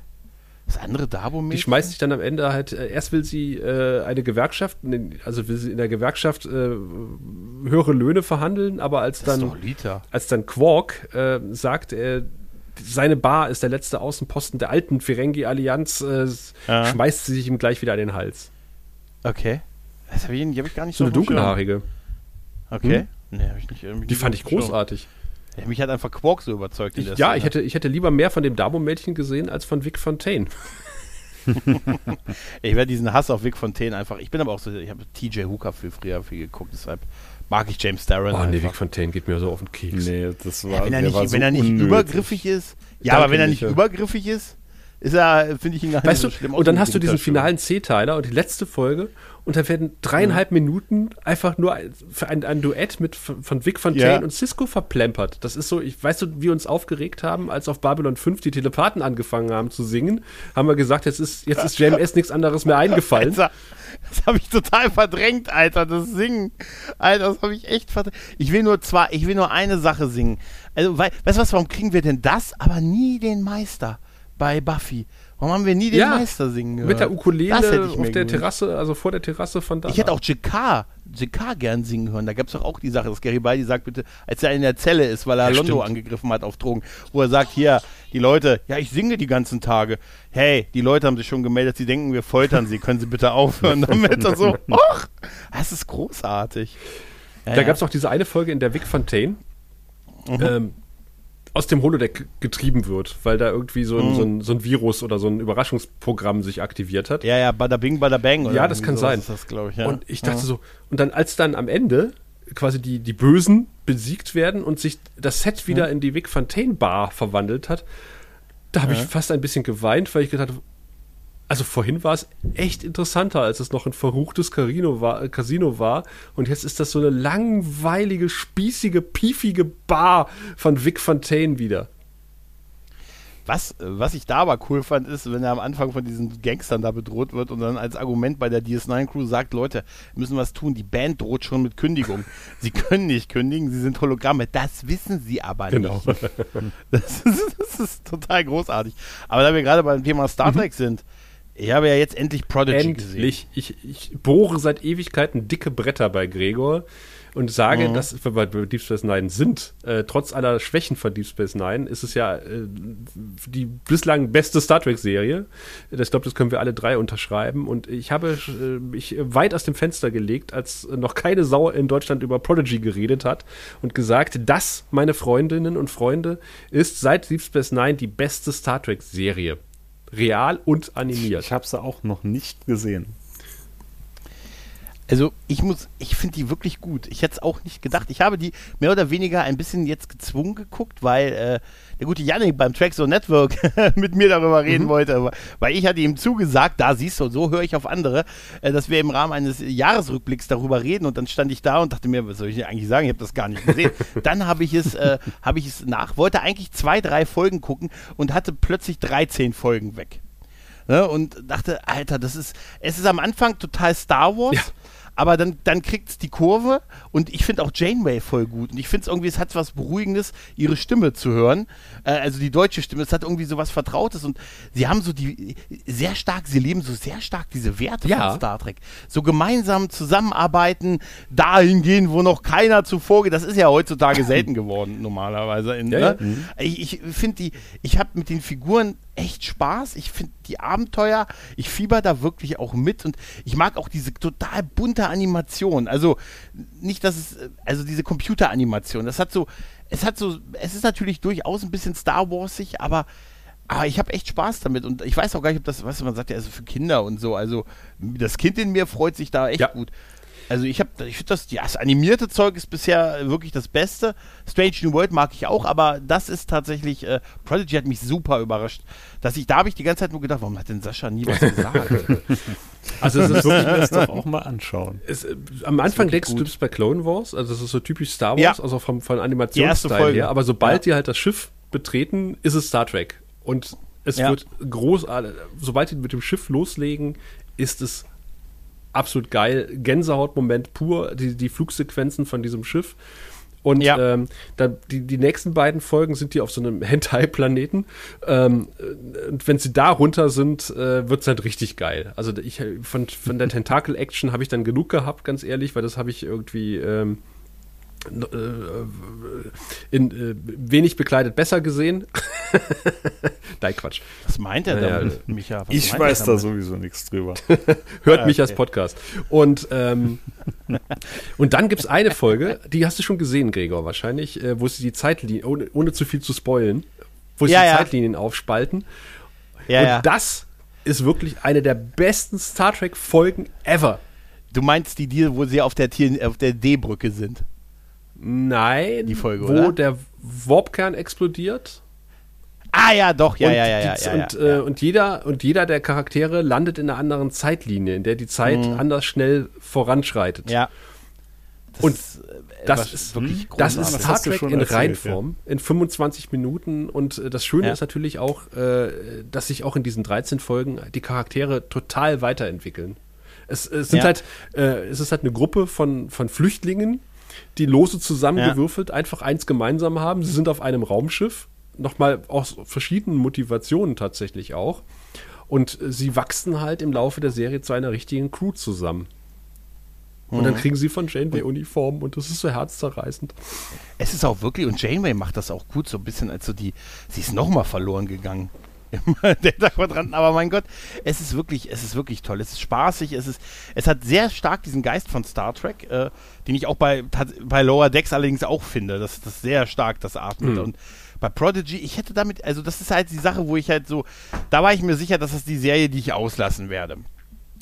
A: Das andere dabo
C: Die schmeißt sich dann am Ende halt, äh, erst will sie äh, eine Gewerkschaft, also will sie in der Gewerkschaft äh, höhere Löhne verhandeln, aber als
A: Das ist
C: dann, als dann Quark äh, sagt, äh, seine Bar ist der letzte Außenposten der alten Ferengi-Allianz, äh, schmeißt sie sich ihm gleich wieder an den Hals.
A: Okay. Das habe ich, die hab ich gar nicht
C: So
A: so
C: eine dunkelhaarige.
A: Okay.
C: Hm?
A: Nee, hab ich nicht irgendwie
C: Die fand ich
A: dem Schirm. Ja, mich hat einfach Quark so überzeugt in
C: Ich,
A: der
C: ja,
A: Szene.
C: ich hätte, ich hätte lieber mehr von dem Dabo-Mädchen gesehen als von Vic Fontaine.
A: Ich werde diesen Hass auf Vic Fontaine einfach. Ich bin aber auch so, ich habe TJ Hooker viel früher viel geguckt, deshalb mag ich James Darren.
C: Oh nee, Vic. Fontaine geht mir so auf den Keks.
B: Nee, das war,
A: Ja, wenn er nicht,
B: war so
A: wenn er nicht übergriffig ist. Ja,
C: Danke,
A: aber wenn er nicht
C: Micha.
A: übergriffig ist, ist er, finde ich ihn gar nicht
C: Weißt
A: so
C: du,
A: schlimm.
C: und dann hast du diesen finalen C-Teiler und die letzte Folge und da werden dreieinhalb Minuten einfach nur für ein, ein Duett mit von Vic Fontaine
A: Ja.
C: und Cisco verplempert. Das ist so, ich weißt du, wie wir uns aufgeregt haben, als auf Babylon 5 die Telepathen angefangen haben zu singen, haben wir gesagt, jetzt ist, jetzt ist JMS nichts anderes mehr eingefallen.
A: Alter, das habe ich total verdrängt, Alter, das Singen. Alter, das habe ich echt verdrängt. Ich will nur zwar, ich will nur eine Sache singen. Also, wei- weißt du was, warum kriegen wir denn das, aber nie den Meister bei Buffy? Warum haben wir nie den
C: Ja,
A: Meister singen gehört?
C: Mit der Ukulele
A: ich
C: auf der
A: gewünscht.
C: Terrasse, also vor der Terrasse von da.
A: Ich hätte auch JK, JK gern singen hören. Da gab es doch auch die Sache, dass Garibaldi sagt, bitte, als er in der Zelle ist, weil er
C: Ja,
A: Londo
C: stimmt.
A: angegriffen hat auf Drogen, wo er sagt, hier, die Leute, ja, ich singe die ganzen Tage. Hey, die Leute haben sich schon gemeldet, sie denken, wir foltern sie, können sie bitte aufhören damit und so. Och, das ist großartig. Ja,
C: Da
A: ja.
C: gab es auch diese eine Folge, in der Vic Fontaine
A: Mhm.
C: ähm, aus dem Holodeck getrieben wird, weil da irgendwie so ein,
A: Mhm.
C: so, ein, so ein Virus oder so ein Überraschungsprogramm sich aktiviert hat.
A: ja, ja, bada bing, bada bang. Oder
C: Ja, das kann sein.
A: Das, glaube ich, ja.
C: Und ich dachte so, und dann als dann am Ende quasi die, die Bösen besiegt werden und sich das Set wieder in die Vic Fontaine Bar verwandelt hat, Da habe ich fast ein bisschen geweint, weil ich gedacht habe, also vorhin war es echt interessanter, als es noch ein verruchtes Casino war, Casino war. Und jetzt ist das so eine langweilige, spießige, piefige Bar von Vic Fontaine wieder.
A: Was, was ich da aber cool fand, ist, wenn er am Anfang von diesen Gangstern da bedroht wird und dann als Argument bei der DS9-Crew sagt, Leute, müssen was tun, die Band droht schon mit Kündigung. Sie können nicht kündigen, sie sind Hologramme. Das wissen sie aber
C: Genau.
A: nicht. Das ist, das ist total großartig. Aber da wir gerade beim Thema Star Trek sind, ich habe ja jetzt endlich Prodigy gesehen.
C: Endlich. Ich, ich bohre seit Ewigkeiten dicke Bretter bei Gregor und sage,
A: Mhm.
C: dass wir bei Deep Space Nine sind. Äh, trotz aller Schwächen von Deep Space Nine ist es ja äh, die bislang beste Star Trek-Serie. Ich glaube, das können wir alle drei unterschreiben. Und ich habe äh, mich weit aus dem Fenster gelegt, als noch keine Sau in Deutschland über Prodigy geredet hat und gesagt, das, meine Freundinnen und Freunde, ist seit Deep Space Nine die beste Star Trek-Serie. Real und animiert.
B: Ich habe sie auch noch nicht gesehen.
A: Also ich muss, ich finde die wirklich gut. Ich hätte es auch nicht gedacht. Ich habe die mehr oder weniger ein bisschen jetzt gezwungen geguckt, weil äh, der gute Yannick beim Trackzone Network mit mir darüber reden wollte. Weil ich hatte ihm zugesagt, da siehst du, so höre ich auf andere, äh, dass wir im Rahmen eines Jahresrückblicks darüber reden. Und dann stand ich da und dachte mir, was soll ich denn eigentlich sagen? Ich habe das gar nicht gesehen. dann habe ich es, äh, habe ich es nach, wollte eigentlich zwei, drei Folgen gucken und hatte plötzlich 13 Folgen weg. Ne? Und dachte, Alter, das ist, es ist am Anfang total Star Wars.
C: Ja.
A: Aber dann, dann kriegt es die Kurve und ich finde auch Janeway voll gut. Und ich finde es irgendwie, es hat was Beruhigendes, ihre Stimme zu hören. Äh, also die deutsche Stimme, es hat irgendwie so was Vertrautes und sie haben so die, sehr stark, sie leben so sehr stark diese Werte
C: Ja.
A: von Star Trek. So gemeinsam zusammenarbeiten, dahin gehen, wo noch keiner zuvor geht. Das ist ja heutzutage selten geworden, normalerweise. In,
C: Ja, ja.
A: ne? Ich, ich finde die, ich habe mit den Figuren echt Spaß. Ich finde die Abenteuer, ich fieber da wirklich auch mit und ich mag auch diese total bunte Animation. Also nicht, dass es, also diese Computeranimation, das hat so, es hat so, es ist natürlich durchaus ein bisschen Star Warsig, aber aber ich habe echt Spaß damit und ich weiß auch gar nicht, ob das, was man sagt, ja, also für Kinder und so. Also das Kind in mir freut sich da echt
C: Ja.
A: gut. Also ich habe, ich finde das, ja, das animierte Zeug ist bisher wirklich das Beste. Strange New World mag ich auch, aber das ist tatsächlich, äh, Prodigy hat mich super überrascht. Dass ich, da habe ich die ganze Zeit nur gedacht, warum hat denn Sascha nie was gesagt?
C: Also es ist
B: Würde ich mir das doch auch mal anschauen.
C: Es, äh, am Anfang
A: wirklich
C: denkst du, bist bei Clone Wars, also das ist so typisch Star Wars,
A: Ja.
C: also vom, von
A: Die erste
C: Animationsstil
A: Folge.
C: her, aber sobald
A: Ja.
C: die halt das Schiff betreten, ist es Star Trek. Und es
A: Ja.
C: wird großartig, sobald die mit dem Schiff loslegen, ist es absolut geil. Gänsehautmoment pur, die, die Flugsequenzen von diesem Schiff. Und
A: Ja.
C: ähm, dann die, die nächsten beiden Folgen sind die auf so einem Hentai-Planeten. Ähm, äh, und wenn sie da runter sind, äh, wird es halt richtig geil. Also ich von, von der Tentakel-Action habe ich dann genug gehabt, ganz ehrlich, weil das habe ich irgendwie ähm, äh, in äh, wenig bekleidet besser gesehen. Nein, Quatsch.
A: Was meint er
C: Naja,
A: damit, Micha? Was
B: Ich weiß da sowieso nichts drüber.
C: Hört
A: Ah,
C: mich als
A: okay.
C: Podcast. Und, ähm, und dann gibt es eine Folge, die hast du schon gesehen, Gregor, wahrscheinlich, äh, wo sie die Zeitlinien, ohne, ohne zu viel zu spoilen, wo sie
A: Ja,
C: die
A: ja.
C: Zeitlinien aufspalten.
A: Ja,
C: und
A: ja.
C: das ist wirklich eine der besten Star Trek-Folgen ever.
A: Du meinst die, die, wo sie auf der, Tier- auf der D-Brücke sind?
C: Nein,
A: Die Folge,
C: wo
A: oder?
C: der Warpkern explodiert.
A: Ah ja, doch, ja,
C: und,
A: ja, ja, ja, ja,
C: und,
A: ja,
C: äh,
A: ja.
C: und jeder und jeder der Charaktere landet in einer anderen Zeitlinie, in der die Zeit anders schnell voranschreitet.
A: Mhm. Ja. Das
C: Und
A: ist, äh,
C: das
A: was
C: ist,
A: wirklich
C: das
A: großartig.
C: ist
B: Das
C: Star Trek in
B: erzählt,
C: Reinform in 25 Minuten und äh, das Schöne
A: Ja.
C: ist natürlich auch, äh, dass sich auch in diesen 13 Folgen die Charaktere total weiterentwickeln. Es, es sind
A: Ja.
C: halt, äh, es ist halt eine Gruppe von, von Flüchtlingen, die lose zusammengewürfelt einfach eins gemeinsam haben. Sie sind auf einem Raumschiff, nochmal aus verschiedenen Motivationen tatsächlich auch. Und äh, sie wachsen halt im Laufe der Serie zu einer richtigen Crew zusammen. Und
A: Mhm.
C: dann kriegen sie von Janeway Uniformen und das ist so herzzerreißend.
A: Es ist auch wirklich, und Janeway macht das auch gut, so ein bisschen als so die, sie ist nochmal verloren gegangen. Im Delta-Quadranten, aber mein Gott, es ist wirklich, es ist wirklich toll. Es ist spaßig, es ist, es hat sehr stark diesen Geist von Star Trek, äh, den ich auch bei, bei Lower Decks allerdings auch finde, dass das sehr stark das atmet.
C: Mhm.
A: Und bei Prodigy, ich hätte damit, also das ist halt die Sache, wo ich halt so, da war ich mir sicher, dass das die Serie, die ich auslassen werde.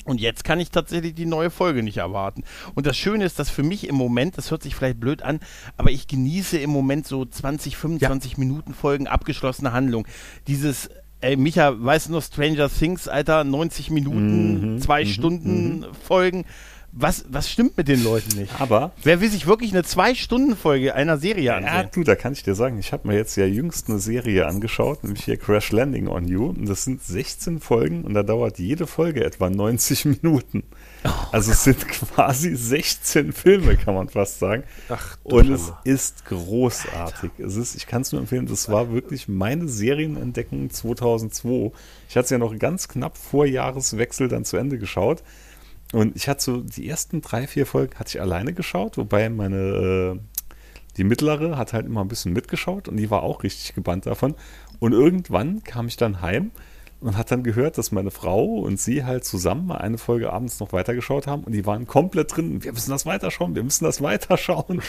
A: Und jetzt kann ich tatsächlich die neue Folge nicht erwarten. Und das Schöne ist, dass für mich im Moment, das hört sich vielleicht blöd an, aber ich genieße im Moment so 20, 25 Minuten Folgen abgeschlossene Handlung. Dieses ey, Micha, weißt du noch, Stranger Things, Alter, 90 Minuten,
B: Mhm,
A: zwei
B: mhm,
A: Stunden Folgen. Was, was stimmt mit den Leuten nicht?
B: Aber
A: Wer will sich wirklich eine Zwei-Stunden-Folge einer Serie
B: Ja,
A: ansehen?
B: du, da kann ich dir sagen, ich habe mir jetzt ja jüngst eine Serie angeschaut, nämlich hier Crash Landing on You. Und das sind 16 Folgen und da dauert jede Folge etwa 90 Minuten. Also es sind quasi 16 Filme, kann man fast sagen.
C: Ach,
B: Und es ist großartig. Es ist, ich kann es nur empfehlen, das war wirklich meine Serienentdeckung 2002. Ich hatte es ja noch ganz knapp vor Jahreswechsel dann zu Ende geschaut. Und ich hatte so die ersten drei, vier Folgen hatte ich alleine geschaut, wobei meine, äh, die mittlere hat halt immer ein bisschen mitgeschaut und die war auch richtig gebannt davon. Und irgendwann kam ich dann heim und hat dann gehört, dass meine Frau und sie halt zusammen mal eine Folge abends noch weitergeschaut haben und die waren komplett drin. Wir müssen das weiterschauen, wir müssen das weiterschauen.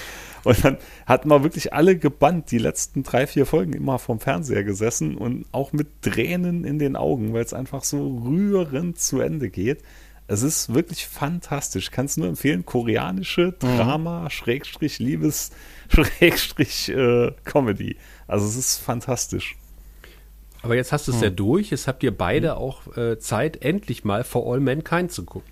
B: Und dann hatten wir wirklich alle gebannt, die letzten drei, vier Folgen immer vorm Fernseher gesessen und auch mit Tränen in den Augen, weil es einfach so rührend zu Ende geht. Es ist wirklich fantastisch. Kannst nur empfehlen, koreanische Drama, Schrägstrich, Liebes, Schrägstrich, äh, Comedy. Also es ist fantastisch.
C: Aber jetzt hast du es ja durch. Jetzt habt ihr beide auch äh, Zeit, endlich mal For All Mankind zu gucken.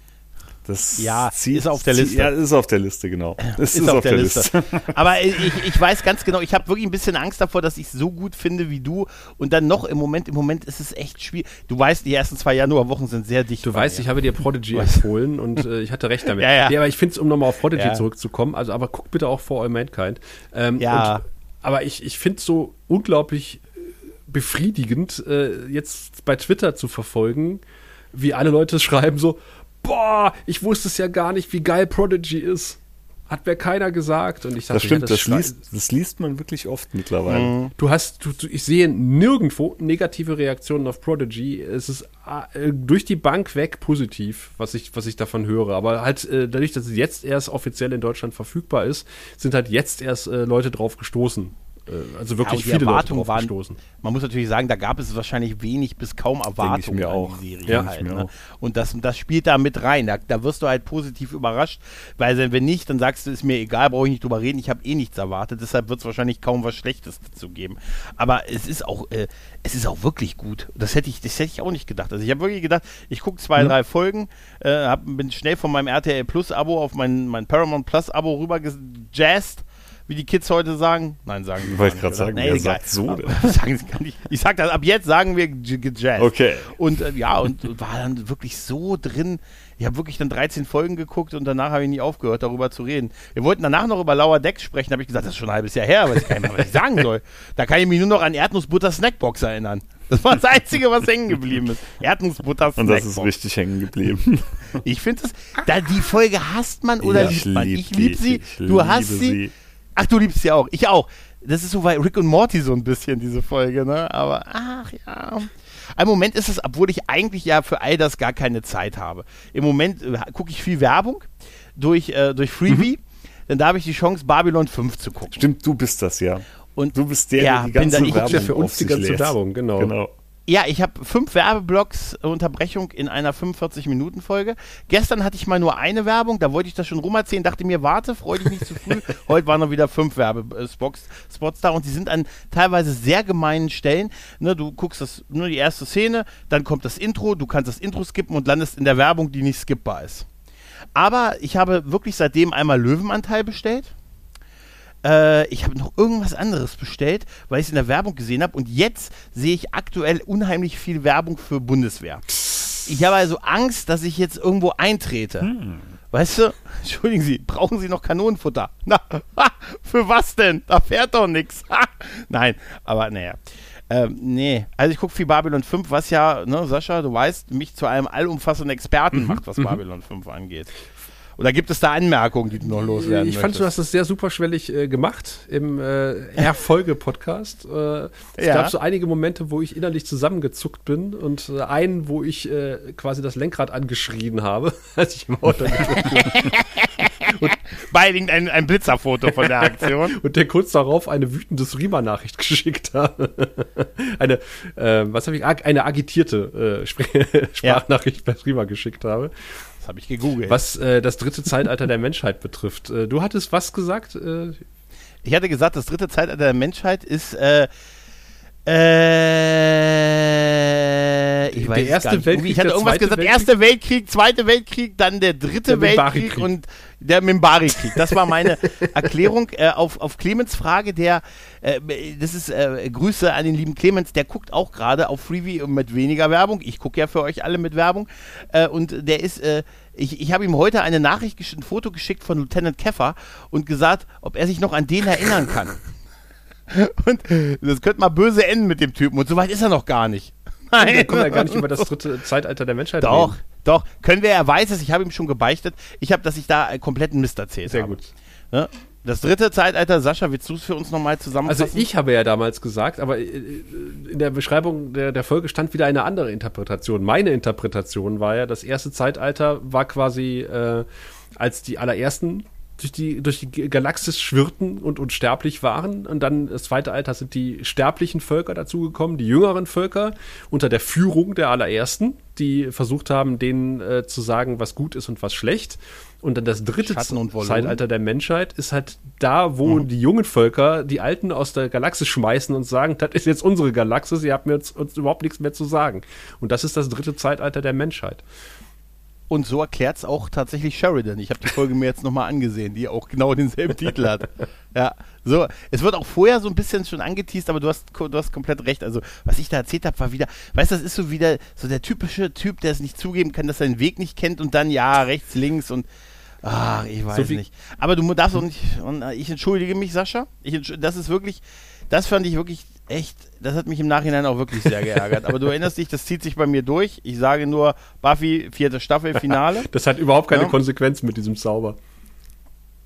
B: Das
A: Ja, ist auf der Liste.
B: Ja, ist auf der Liste, genau. Es
A: ist, auf, der, Liste. Aber ich, ich weiß ganz genau, ich habe wirklich ein bisschen Angst davor, dass ich es so gut finde wie du und dann noch im Moment, im Moment ist es echt schwierig. Du weißt, die ersten zwei Januarwochen sind sehr dicht.
C: Du
A: bei
C: weißt,
A: mir.
C: ich habe dir Prodigy empfohlen und äh, ich hatte recht damit.
A: Ja, ja.
C: aber ich finde es, um nochmal auf Prodigy
A: Ja.
C: zurückzukommen, also aber guck bitte auch For All Mankind. Ähm,
A: Ja.
C: Und, aber ich, ich finde es so unglaublich befriedigend, äh, jetzt bei Twitter zu verfolgen, wie alle Leute schreiben so, boah, ich wusste es ja gar nicht, wie geil Prodigy ist. Hat mir keiner gesagt. Und ich dachte,
B: Das stimmt,
C: ja,
B: das,
C: schrei-
B: liest, das liest man wirklich oft mittlerweile.
A: Mhm.
C: Du hast, du, du, ich sehe nirgendwo negative Reaktionen auf Prodigy. Es ist äh, durch die Bank weg positiv, was ich, was ich davon höre. Aber halt äh, dadurch, dass es jetzt erst offiziell in Deutschland verfügbar ist, sind halt jetzt erst äh, Leute drauf gestoßen. Äh, also wirklich
A: die
C: viele Leute
A: Erwartungen
C: drauf
A: waren-
C: gestoßen.
A: Man muss natürlich sagen, da gab es wahrscheinlich wenig bis kaum Erwartungen
B: mir auch.
A: die Serie.
C: Ja.
A: halt, ne?
B: auch.
A: Und das, das spielt da mit rein. Da, da wirst du halt positiv überrascht, weil wenn nicht, dann sagst du, ist mir egal, brauche ich nicht drüber reden, ich habe eh nichts erwartet, deshalb wird es wahrscheinlich kaum was Schlechtes dazu geben. Aber es ist auch, äh, es ist auch wirklich gut. Das hätte ich, das hätte ich auch nicht gedacht. Also ich habe wirklich gedacht, ich gucke zwei, drei Folgen, äh, hab, bin schnell von meinem RTL Plus Abo auf mein, mein Paramount Plus Abo rüber gejazzt. Wie die Kids heute sagen. Nein, sagen die
B: Wollte gerade sagen,
A: Nee,
B: sagt so
A: sagen sie gar nicht. Ich sag das, ab jetzt sagen wir gejazzt.
B: Okay.
A: Und äh, ja, und war dann wirklich so drin. Ich habe wirklich dann 13 Folgen geguckt und danach habe ich nie aufgehört, darüber zu reden. Wir wollten danach noch über Lauer Decks sprechen, habe ich gesagt, das ist schon ein halbes Jahr her, weiß ich gar nicht mehr, was ich sagen soll. Da kann ich mich nur noch an Erdnussbutter Snackbox erinnern. Das war das Einzige, was hängen geblieben ist. Erdnussbutter
B: Und
A: Snackbox.
B: das ist richtig hängen geblieben.
A: Ich finde es, da die Folge hasst man oder
B: Ja,
A: liebt man. Ich liebe sie,
B: Ich
A: du hast sie.
B: sie.
A: Ach, du liebst sie auch. Ich auch. Das ist so bei Rick und Morty so ein bisschen, diese Folge, ne? Aber, ach ja. Im Moment ist es, obwohl ich eigentlich ja für all das gar keine Zeit habe. Im Moment äh, gucke ich viel Werbung durch, äh, durch Freebie. Denn da habe ich die Chance, Babylon 5 zu gucken.
B: Stimmt, du bist das ja.
A: Und
B: Du bist der,
A: Ja,
B: der die
A: bin
B: ganze
A: da- ich
B: Werbung
C: ja für uns die ganze
B: lässt.
C: Werbung, genau.
B: genau.
A: Ja, ich habe fünf Werbeblocks Unterbrechung in einer 45-Minuten-Folge. Gestern hatte ich mal nur eine Werbung, da wollte ich das schon rumerzählen, dachte mir, warte, freu dich nicht zu früh. Heute waren noch wieder fünf Werbespots Spots da und die sind an teilweise sehr gemeinen Stellen. Ne, du guckst das nur die erste Szene, dann kommt das Intro, du kannst das Intro skippen und landest in der Werbung, die nicht skippbar ist. Aber ich habe wirklich seitdem einmal Löwenanteil bestellt. Äh, ich habe noch irgendwas anderes bestellt, weil ich es in der Werbung gesehen habe. Und jetzt sehe ich aktuell unheimlich viel Werbung für Bundeswehr. Ich habe also Angst, dass ich jetzt irgendwo eintrete. Weißt du? Entschuldigen Sie, brauchen Sie noch Kanonenfutter? Na, ha, für was denn? Da fährt doch nichts. Nein, aber naja. Ähm, nee, also ich gucke viel Babylon 5, was ja, ne, Sascha, du weißt, mich zu einem allumfassenden Experten macht, was Babylon 5 angeht. Oder gibt es da Anmerkungen, die du noch loswerden
C: Ich fand,
A: möchtest?
C: du hast es sehr superschwellig äh, gemacht im äh, Erfolge-Podcast. Äh, es
A: Ja.
C: gab so einige Momente, wo ich innerlich zusammengezuckt bin und äh, einen, wo ich äh, quasi das Lenkrad angeschrien habe, als ich im Auto
A: Beiliegend ein, ein Blitzerfoto von der Aktion.
C: und der kurz darauf eine wütende Streamer-Nachricht geschickt habe. eine, äh, was habe ich, eine agitierte äh, Spr Sprachnachricht per Streamer geschickt habe,
A: Das habe ich gegoogelt.
C: was äh, das dritte Zeitalter der Menschheit betrifft. Äh, du hattest was gesagt? Äh,
A: Ich hatte gesagt, das dritte Zeitalter der Menschheit ist, äh, ich
C: Der
A: weiß es
C: Erste. Weltkrieg,
A: ich hatte
C: der
A: irgendwas
C: Zweite
A: gesagt,
C: Weltkrieg?
A: Erster Weltkrieg, Zweiter Weltkrieg, dann der Dritte
C: Der
A: Weltkrieg und der Mimbari-Krieg. Das war meine Erklärung äh, auf, auf Clemens Frage, der, äh, das ist äh, Grüße an den lieben Clemens, der guckt auch gerade auf Freebie mit weniger Werbung. Ich gucke ja für euch alle mit Werbung. Äh, und der ist, äh, ich, ich habe ihm heute eine Nachricht, ein Foto geschickt von Lieutenant Keffer und gesagt, ob er sich noch an den erinnern kann. Und das könnte mal böse enden mit dem Typen. Und so weit ist er noch gar nicht.
C: Da können wir gar nicht über das dritte Zeitalter der Menschheit
A: Doch,
C: reden.
A: doch. Können wir, er weiß es, ich habe ihm schon gebeichtet. Ich habe, dass ich da äh, kompletten Mist erzählt
C: Sehr
A: habe.
C: gut.
A: Ne? Das dritte Zeitalter, Sascha, willst du es für uns nochmal zusammenfassen?
C: Also ich habe ja damals gesagt, aber äh, in der Beschreibung der, der Folge stand wieder eine andere Interpretation. Meine Interpretation war ja, das erste Zeitalter war quasi, äh, als die allerersten durch die, durch die Galaxis schwirrten und unsterblich waren. Und dann das zweite Alter sind die sterblichen Völker dazugekommen, die jüngeren Völker unter der Führung der allerersten, die versucht haben, denen äh, zu sagen, was gut ist und was schlecht. Und dann das dritte. Zeitalter der Menschheit ist halt da, wo die jungen Völker die Alten aus der Galaxis schmeißen und sagen, das ist jetzt unsere Galaxis, ihr habt mir uns, uns überhaupt nichts mehr zu sagen. Und das ist das dritte Zeitalter der Menschheit.
A: Und so erklärt es auch tatsächlich Sheridan. Ich habe die Folge mir jetzt nochmal angesehen, die auch genau denselben Titel hat. Ja, so. Es wird auch vorher so ein bisschen schon angeteased, aber du hast, du hast komplett recht. Also, was ich da erzählt habe, war wieder, weißt du, das ist so wieder so der typische Typ, der es nicht zugeben kann, dass er den Weg nicht kennt und dann, ja, rechts, links und. Ach, ich weiß
C: So
A: nicht. Aber du darfst auch nicht. Und äh, ich entschuldige mich, Sascha. Ich, entsch- das ist wirklich. Das fand ich wirklich echt. Das hat mich im Nachhinein auch wirklich sehr geärgert. Aber du erinnerst dich, das zieht sich bei mir durch. Ich sage nur Buffy, vierte Staffel, Finale.
C: Das hat überhaupt keine
A: Ja.
C: Konsequenz mit diesem Zauber.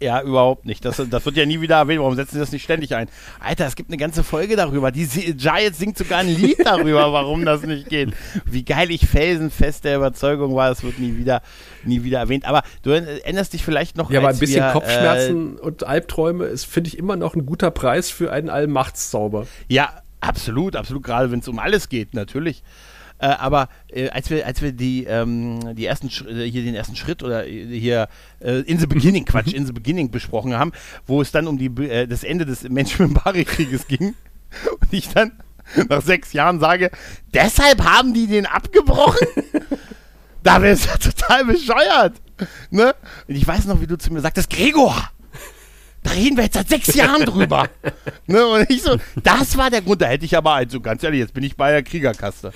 A: Ja, überhaupt nicht. Das, das wird ja nie wieder erwähnt. Warum setzen sie das nicht ständig ein? Alter, es gibt eine ganze Folge darüber. Die Giants singt sogar ein Lied darüber, warum das nicht geht. Wie geil ich felsenfest der Überzeugung war, es wird nie wieder, nie wieder erwähnt. Aber du erinnerst dich vielleicht noch.
C: Ja, aber ein bisschen
A: wir,
C: Kopfschmerzen und Albträume ist, finde ich, immer noch ein guter Preis für einen Allmachtszauber.
A: Äh, ja, absolut, absolut. Gerade wenn es um alles geht, natürlich. Äh, aber äh, als wir, als wir die, ähm, die ersten äh, hier den ersten Schritt oder äh, hier äh, in the beginning, Quatsch, in the beginning besprochen haben, wo es dann um die, äh, das Ende des Menschen-Bari-Krieges ging und ich dann nach sechs Jahren sage, deshalb haben die den abgebrochen? da wäre es ja total bescheuert. Ne? Und ich weiß noch, wie du zu mir sagtest, Gregor, da reden wir jetzt seit sechs Jahren drüber. ne? Und ich so, das war der Grund. Da hätte ich aber, also ganz ehrlich, jetzt bin ich bei der Kriegerkaste.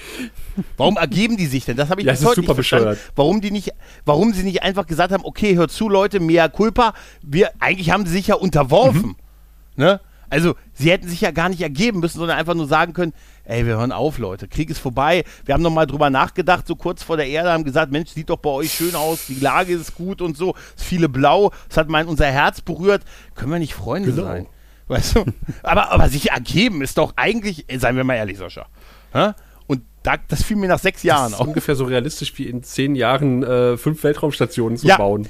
A: Warum ergeben die sich denn? Das habe ich
C: Ja,
A: bis heute
C: super
A: nicht verstanden.
C: bescheuert.
A: Warum die nicht, warum sie nicht einfach gesagt haben, okay, hört zu, Leute, mea culpa. Wir, eigentlich haben sie sich ja unterworfen.
C: Mhm.
A: Ne? Also, sie hätten sich ja gar nicht ergeben müssen, sondern einfach nur sagen können, ey, wir hören auf, Leute, Krieg ist vorbei. Wir haben nochmal drüber nachgedacht, so kurz vor der Erde, haben gesagt, Mensch, sieht doch bei euch schön aus, die Lage ist gut und so, es ist viele blau, es hat mein unser Herz berührt. Können wir nicht Freunde
C: Genau.
A: sein? Weißt du? aber, aber sich ergeben ist doch eigentlich, seien wir mal ehrlich, Sascha. Hä? Und da, das fiel mir nach sechs
C: Das
A: Jahren
C: ist
A: auf.
C: ungefähr so realistisch wie in zehn Jahren äh, fünf Weltraumstationen zu
A: Ja.
C: bauen.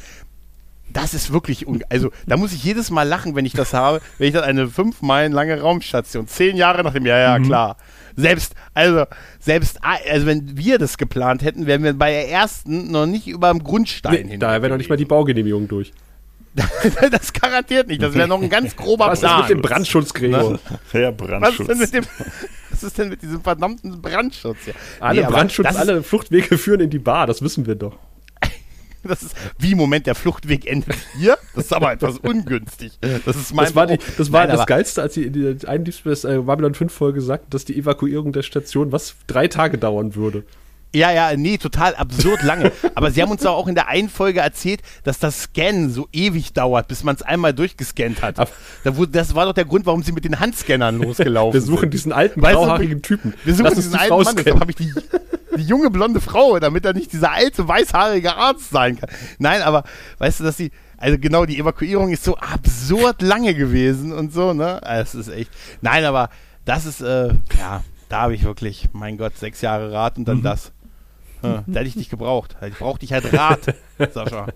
A: Das ist wirklich, also da muss ich jedes Mal lachen, wenn ich das habe, wenn ich dann eine fünf Meilen lange Raumstation, zehn Jahre nach dem, ja, ja, klar. Selbst, also, selbst, also wenn wir das geplant hätten, wären wir bei der ersten noch nicht über dem Grundstein
C: Nee, da wäre noch nicht mal die Baugenehmigung durch.
A: das garantiert nicht, das wäre noch ein ganz grober
C: Was ist
A: Plan.
C: mit dem Brandschutz, Gregor?
B: Der
A: Was ist denn
B: Brandschutz.
A: mit dem, was ist denn mit diesem verdammten Brandschutz hier?
C: Alle
A: Nee,
C: Brandschutz,
A: ist-
C: alle Fluchtwege führen in die Bar, das wissen wir doch.
A: Das ist, wie Moment, der Fluchtweg endet hier? Das ist aber etwas ungünstig. Das ist mein
C: Das war, die, das, war
A: Nein,
C: das Geilste, als sie in der einen Deep Space äh, Babylon 5 Folge sagten, dass die Evakuierung der Station was drei Tage dauern würde.
A: Ja, ja, nee, total absurd lange. Aber sie haben uns auch in der einen Folge erzählt, dass das Scannen so ewig dauert, bis man es einmal durchgescannt hat. Da wurde, das war doch der Grund, warum sie mit den Handscannern losgelaufen
C: Wir suchen
A: sind.
C: diesen alten, grauhaarigen Typen.
A: Wir suchen
C: Lass
A: diesen
C: die
A: alten Mann, deshalb habe ich die, die junge blonde Frau, damit er nicht dieser alte, weißhaarige Arzt sein kann. Nein, aber weißt du, dass sie, also genau, die Evakuierung ist so absurd lange gewesen und so, ne? Es ist echt. Nein, aber das ist, äh, ja, da habe ich wirklich, mein Gott, sechs Jahre Rat und dann
C: Mhm.
A: das. Ja, da hätte ich dich gebraucht. Ich brauchte dich halt Rat, Sascha.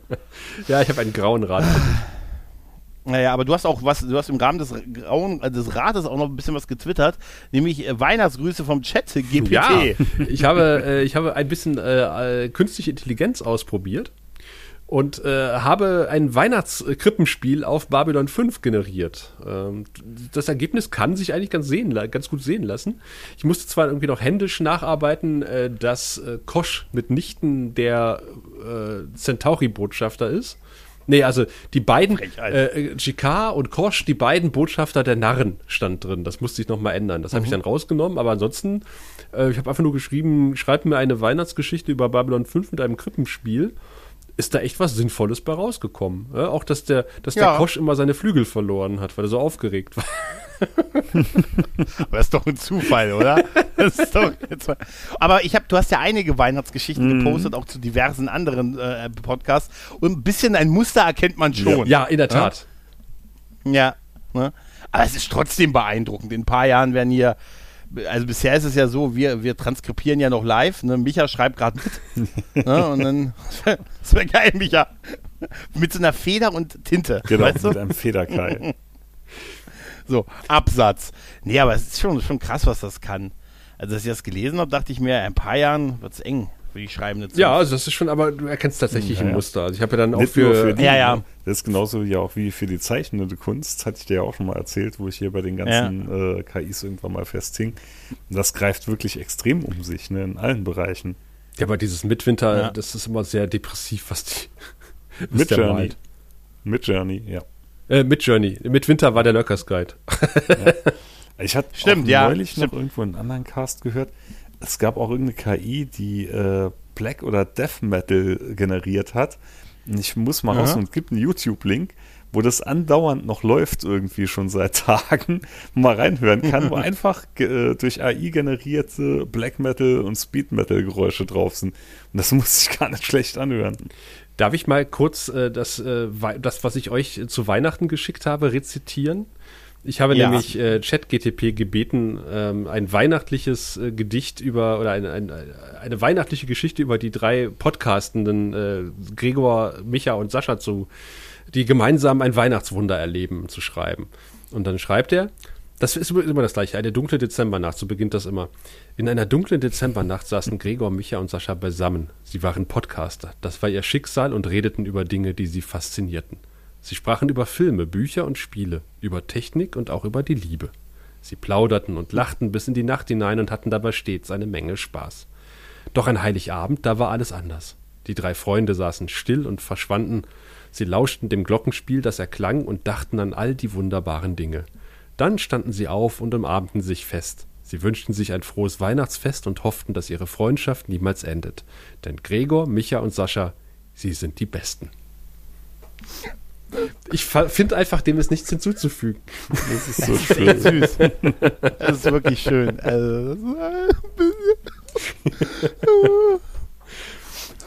C: Ja, ich habe einen grauen Rad.
A: Naja, aber du hast auch was, du hast im Rahmen des, Grauen, äh, des Rates auch noch ein bisschen was getwittert, nämlich äh, Weihnachtsgrüße vom Chat GPT.
C: Ja, ich habe, äh, ich habe ein bisschen äh, äh, künstliche Intelligenz ausprobiert und äh, habe ein Weihnachtskrippenspiel auf Babylon 5 generiert. Ähm, das Ergebnis kann sich eigentlich ganz, sehen, ganz gut sehen lassen. Ich musste zwar irgendwie noch händisch nacharbeiten, äh, dass äh, Kosch mitnichten der äh, Centauri-Botschafter ist. Nee, also die beiden, äh, Jikar und Kosch, die beiden Botschafter der Narren stand drin. Das musste ich nochmal ändern. Das habe ich mhm. dann rausgenommen, aber ansonsten, äh, ich habe einfach nur geschrieben, schreibt mir eine Weihnachtsgeschichte über Babylon 5 mit einem Krippenspiel ist da echt was Sinnvolles bei rausgekommen. Ja, auch, dass der, dass ja. der Kosch immer seine Flügel verloren hat, weil er so aufgeregt war.
A: Aber das ist doch ein Zufall, oder? Aber ich habe, du hast ja einige Weihnachtsgeschichten mm. gepostet, auch zu diversen anderen äh, Podcasts. Und ein bisschen ein Muster erkennt man schon.
C: Ja, in der Tat.
A: Ja. ja ne? Aber es ist trotzdem beeindruckend. In ein paar Jahren werden hier also bisher ist es ja so, wir, wir transkribieren ja noch live. Ne? Micha schreibt gerade mit. ne? Und dann, das wäre geil, Micha. Mit so einer Feder und Tinte.
B: Genau, weißt du? mit einem Federkeil.
A: so, Absatz. Nee, aber es ist schon, schon krass, was das kann. Also, als ich das gelesen habe, dachte ich mir, in ein paar Jahren wird es eng für die schreibende
C: Zunge. Ja, also das ist schon, aber du erkennst tatsächlich ja, ein Muster. Also ich habe ja dann auch für,
B: für die,
A: ja, ja.
B: Das ist genauso ja auch wie für die zeichnende Kunst, hatte ich dir ja auch schon mal erzählt, wo ich hier bei den ganzen ja. äh, KIs irgendwann mal festhing. Das greift wirklich extrem um sich, ne, in allen Bereichen.
C: Ja, aber dieses Mitwinter, ja. das ist immer sehr depressiv, was die.
B: Mit Journey. Mit Journey, ja.
C: Äh, mit Journey. Mit Winter war der Lurkers Guide.
B: ja. Ich hatte
A: Stimmt, ja.
B: neulich Stimmt. noch irgendwo einen anderen Cast gehört es gab auch irgendeine KI, die äh, Black oder Death Metal generiert hat. Ich muss mal raus und es gibt einen YouTube-Link, wo das andauernd noch läuft, irgendwie schon seit Tagen, mal reinhören kann, wo einfach äh, durch AI generierte Black Metal und Speed Metal Geräusche drauf sind. Und das muss sich gar nicht schlecht anhören.
C: Darf ich mal kurz äh, das, äh, das, was ich euch zu Weihnachten geschickt habe, rezitieren? Ich habe ja. nämlich äh, ChatGTP gebeten, ähm, ein weihnachtliches äh, Gedicht über oder ein, ein, eine weihnachtliche Geschichte über die drei Podcastenden äh, Gregor, Micha und Sascha zu, die gemeinsam ein Weihnachtswunder erleben, zu schreiben. Und dann schreibt er, das ist immer das gleiche, eine dunkle Dezembernacht, so beginnt das immer. In einer dunklen Dezembernacht saßen Gregor, Micha und Sascha beisammen. Sie waren Podcaster, das war ihr Schicksal und redeten über Dinge, die sie faszinierten. Sie sprachen über Filme, Bücher und Spiele, über Technik und auch über die Liebe. Sie plauderten und lachten bis in die Nacht hinein und hatten dabei stets eine Menge Spaß. Doch ein Heiligabend, da war alles anders. Die drei Freunde saßen still und verschwanden. Sie lauschten dem Glockenspiel, das erklang, und dachten an all die wunderbaren Dinge. Dann standen sie auf und umarmten sich fest. Sie wünschten sich ein frohes Weihnachtsfest und hofften, dass ihre Freundschaft niemals endet. Denn Gregor, Micha und Sascha, sie sind die Besten. Ich finde einfach, dem ist nichts hinzuzufügen.
A: Das ist so das schön. süß. Das ist wirklich schön. Also,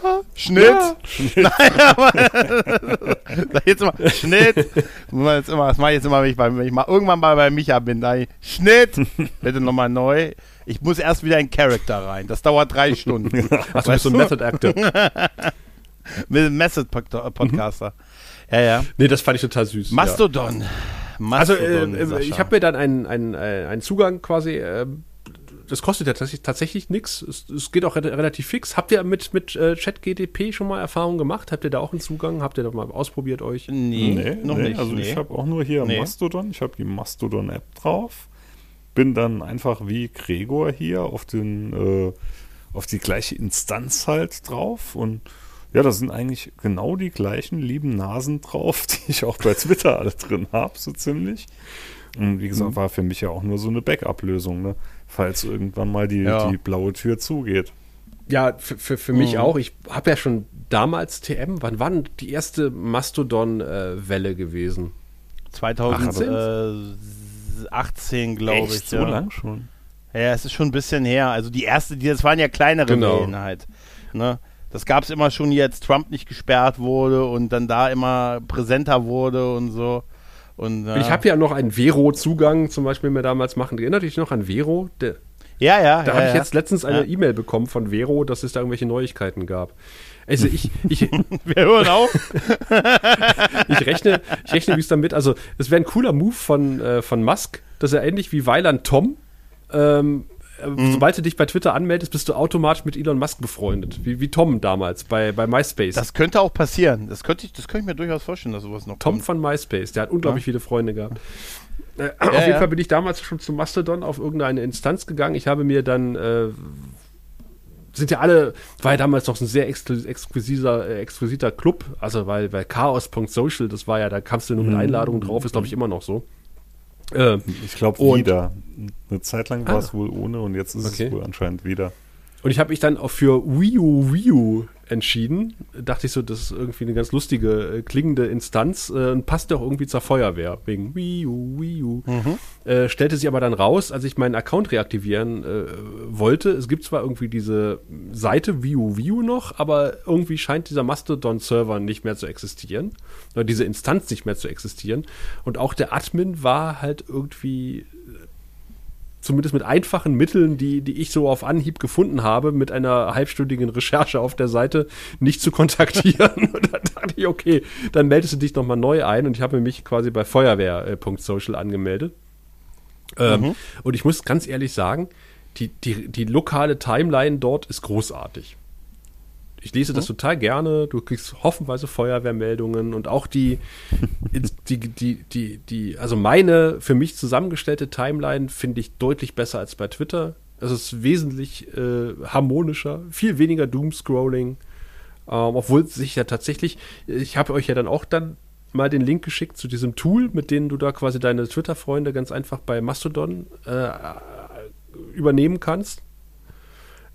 A: Schnitt. Ja. Nein, aber, sag jetzt mal, Schnitt. Das mache ich jetzt immer, wenn ich, bei, wenn ich mal irgendwann mal bei Micha bin. Da Schnitt. Bitte nochmal neu. Ich muss erst wieder in Charakter rein. Das dauert drei Stunden.
C: Ach, du bist so ein Method Actor.
A: Mit einem Method Podcaster. Mhm. Ja, ja.
C: Nee, das fand ich total süß.
A: Mastodon.
C: Ja. Mastodon also, äh, ich habe mir dann einen, einen, äh, einen Zugang quasi. Äh, das kostet ja tatsächlich, tatsächlich nichts. Es, es, geht auch re relativ fix. Habt ihr mit, mit äh, ChatGDP schon mal Erfahrungen gemacht? Habt ihr da auch einen Zugang? Habt ihr da mal ausprobiert euch?
B: Nee, nee noch nee. nicht. Also nee. ich habe auch nur hier nee. Mastodon. Ich habe die Mastodon-App drauf. Bin dann einfach wie Gregor hier auf den äh, auf die gleiche Instanz halt drauf und ja, da sind eigentlich genau die gleichen lieben Nasen drauf, die ich auch bei Twitter alle drin habe, so ziemlich. Und wie gesagt, mhm. war für mich ja auch nur so eine Backup-Lösung, ne? falls irgendwann mal die, ja. die blaue Tür zugeht.
C: Ja, für, für, für mich mhm. auch. Ich habe ja schon damals TM, wann war denn die erste Mastodon-Welle gewesen?
A: 2018, glaube ich.
B: So ja. lang schon.
A: Ja, es ist schon ein bisschen her. Also die erste, die, das waren ja kleinere genau. Wellen halt. Ne? Das gab es immer schon, jetzt Trump nicht gesperrt wurde und dann da immer präsenter wurde und so. Und,
C: ja. Ich habe ja noch einen Vero-Zugang zum Beispiel mir damals machen. Erinnert dich noch an Vero? Der,
A: ja, ja.
C: Da
A: ja,
C: habe ich
A: ja.
C: jetzt letztens eine E-Mail bekommen von Vero, dass es da irgendwelche Neuigkeiten gab. Also ich, ich
A: wir hören auf.
C: ich rechne, ich rechne wie es damit. Also es wäre ein cooler Move von äh, von Musk, dass er ähnlich wie Weiland Tom ähm, äh, mhm. sobald du dich bei Twitter anmeldest, bist du automatisch mit Elon Musk befreundet. Wie, wie Tom damals bei, bei MySpace.
A: Das könnte auch passieren. Das könnte ich, das könnte ich mir durchaus vorstellen, dass sowas noch
C: Tom kommt. von MySpace, der hat unglaublich ja. viele Freunde gehabt. Äh, ja, auf jeden. Fall bin ich damals schon zu Mastodon auf irgendeine Instanz gegangen. Ich habe mir dann äh, sind ja alle, war ja damals noch ein sehr exquisiter, äh, exquisiter Club, also weil, weil Chaos.social, das war ja, da kamst du nur mit mhm. Einladungen drauf, ist glaube ich immer noch so.
B: Äh, ich glaube wieder. Eine Zeit lang war es ah. wohl ohne und jetzt ist okay. es wohl anscheinend wieder.
C: Und ich habe mich dann auch für Wii U Wii U entschieden. Dachte ich so, das ist irgendwie eine ganz lustige, äh, klingende Instanz äh, und passt auch irgendwie zur Feuerwehr, wegen Wii U, Wii U. Mhm. Äh, stellte sich aber dann raus, als ich meinen Account reaktivieren äh, wollte. Es gibt zwar irgendwie diese Seite Wii U, Wii U noch, aber irgendwie scheint dieser Mastodon-Server nicht mehr zu existieren. Oder diese Instanz nicht mehr zu existieren. Und auch der Admin war halt irgendwie zumindest mit einfachen Mitteln, die, die ich so auf Anhieb gefunden habe, mit einer halbstündigen Recherche auf der Seite nicht zu kontaktieren. und dann dachte ich, okay, dann meldest du dich nochmal neu ein und ich habe mich quasi bei feuerwehr.social angemeldet. Ähm, mhm. Und ich muss ganz ehrlich sagen, die, die, die lokale Timeline dort ist großartig ich lese das mhm. total gerne. Du kriegst hoffenweise Feuerwehrmeldungen und auch die, die, die, die, die, also meine für mich zusammengestellte Timeline finde ich deutlich besser als bei Twitter. Es ist wesentlich äh, harmonischer, viel weniger Doomscrolling. Ähm, obwohl sich ja tatsächlich, ich habe euch ja dann auch dann mal den Link geschickt zu diesem Tool, mit dem du da quasi deine Twitter-Freunde ganz einfach bei Mastodon äh, übernehmen kannst.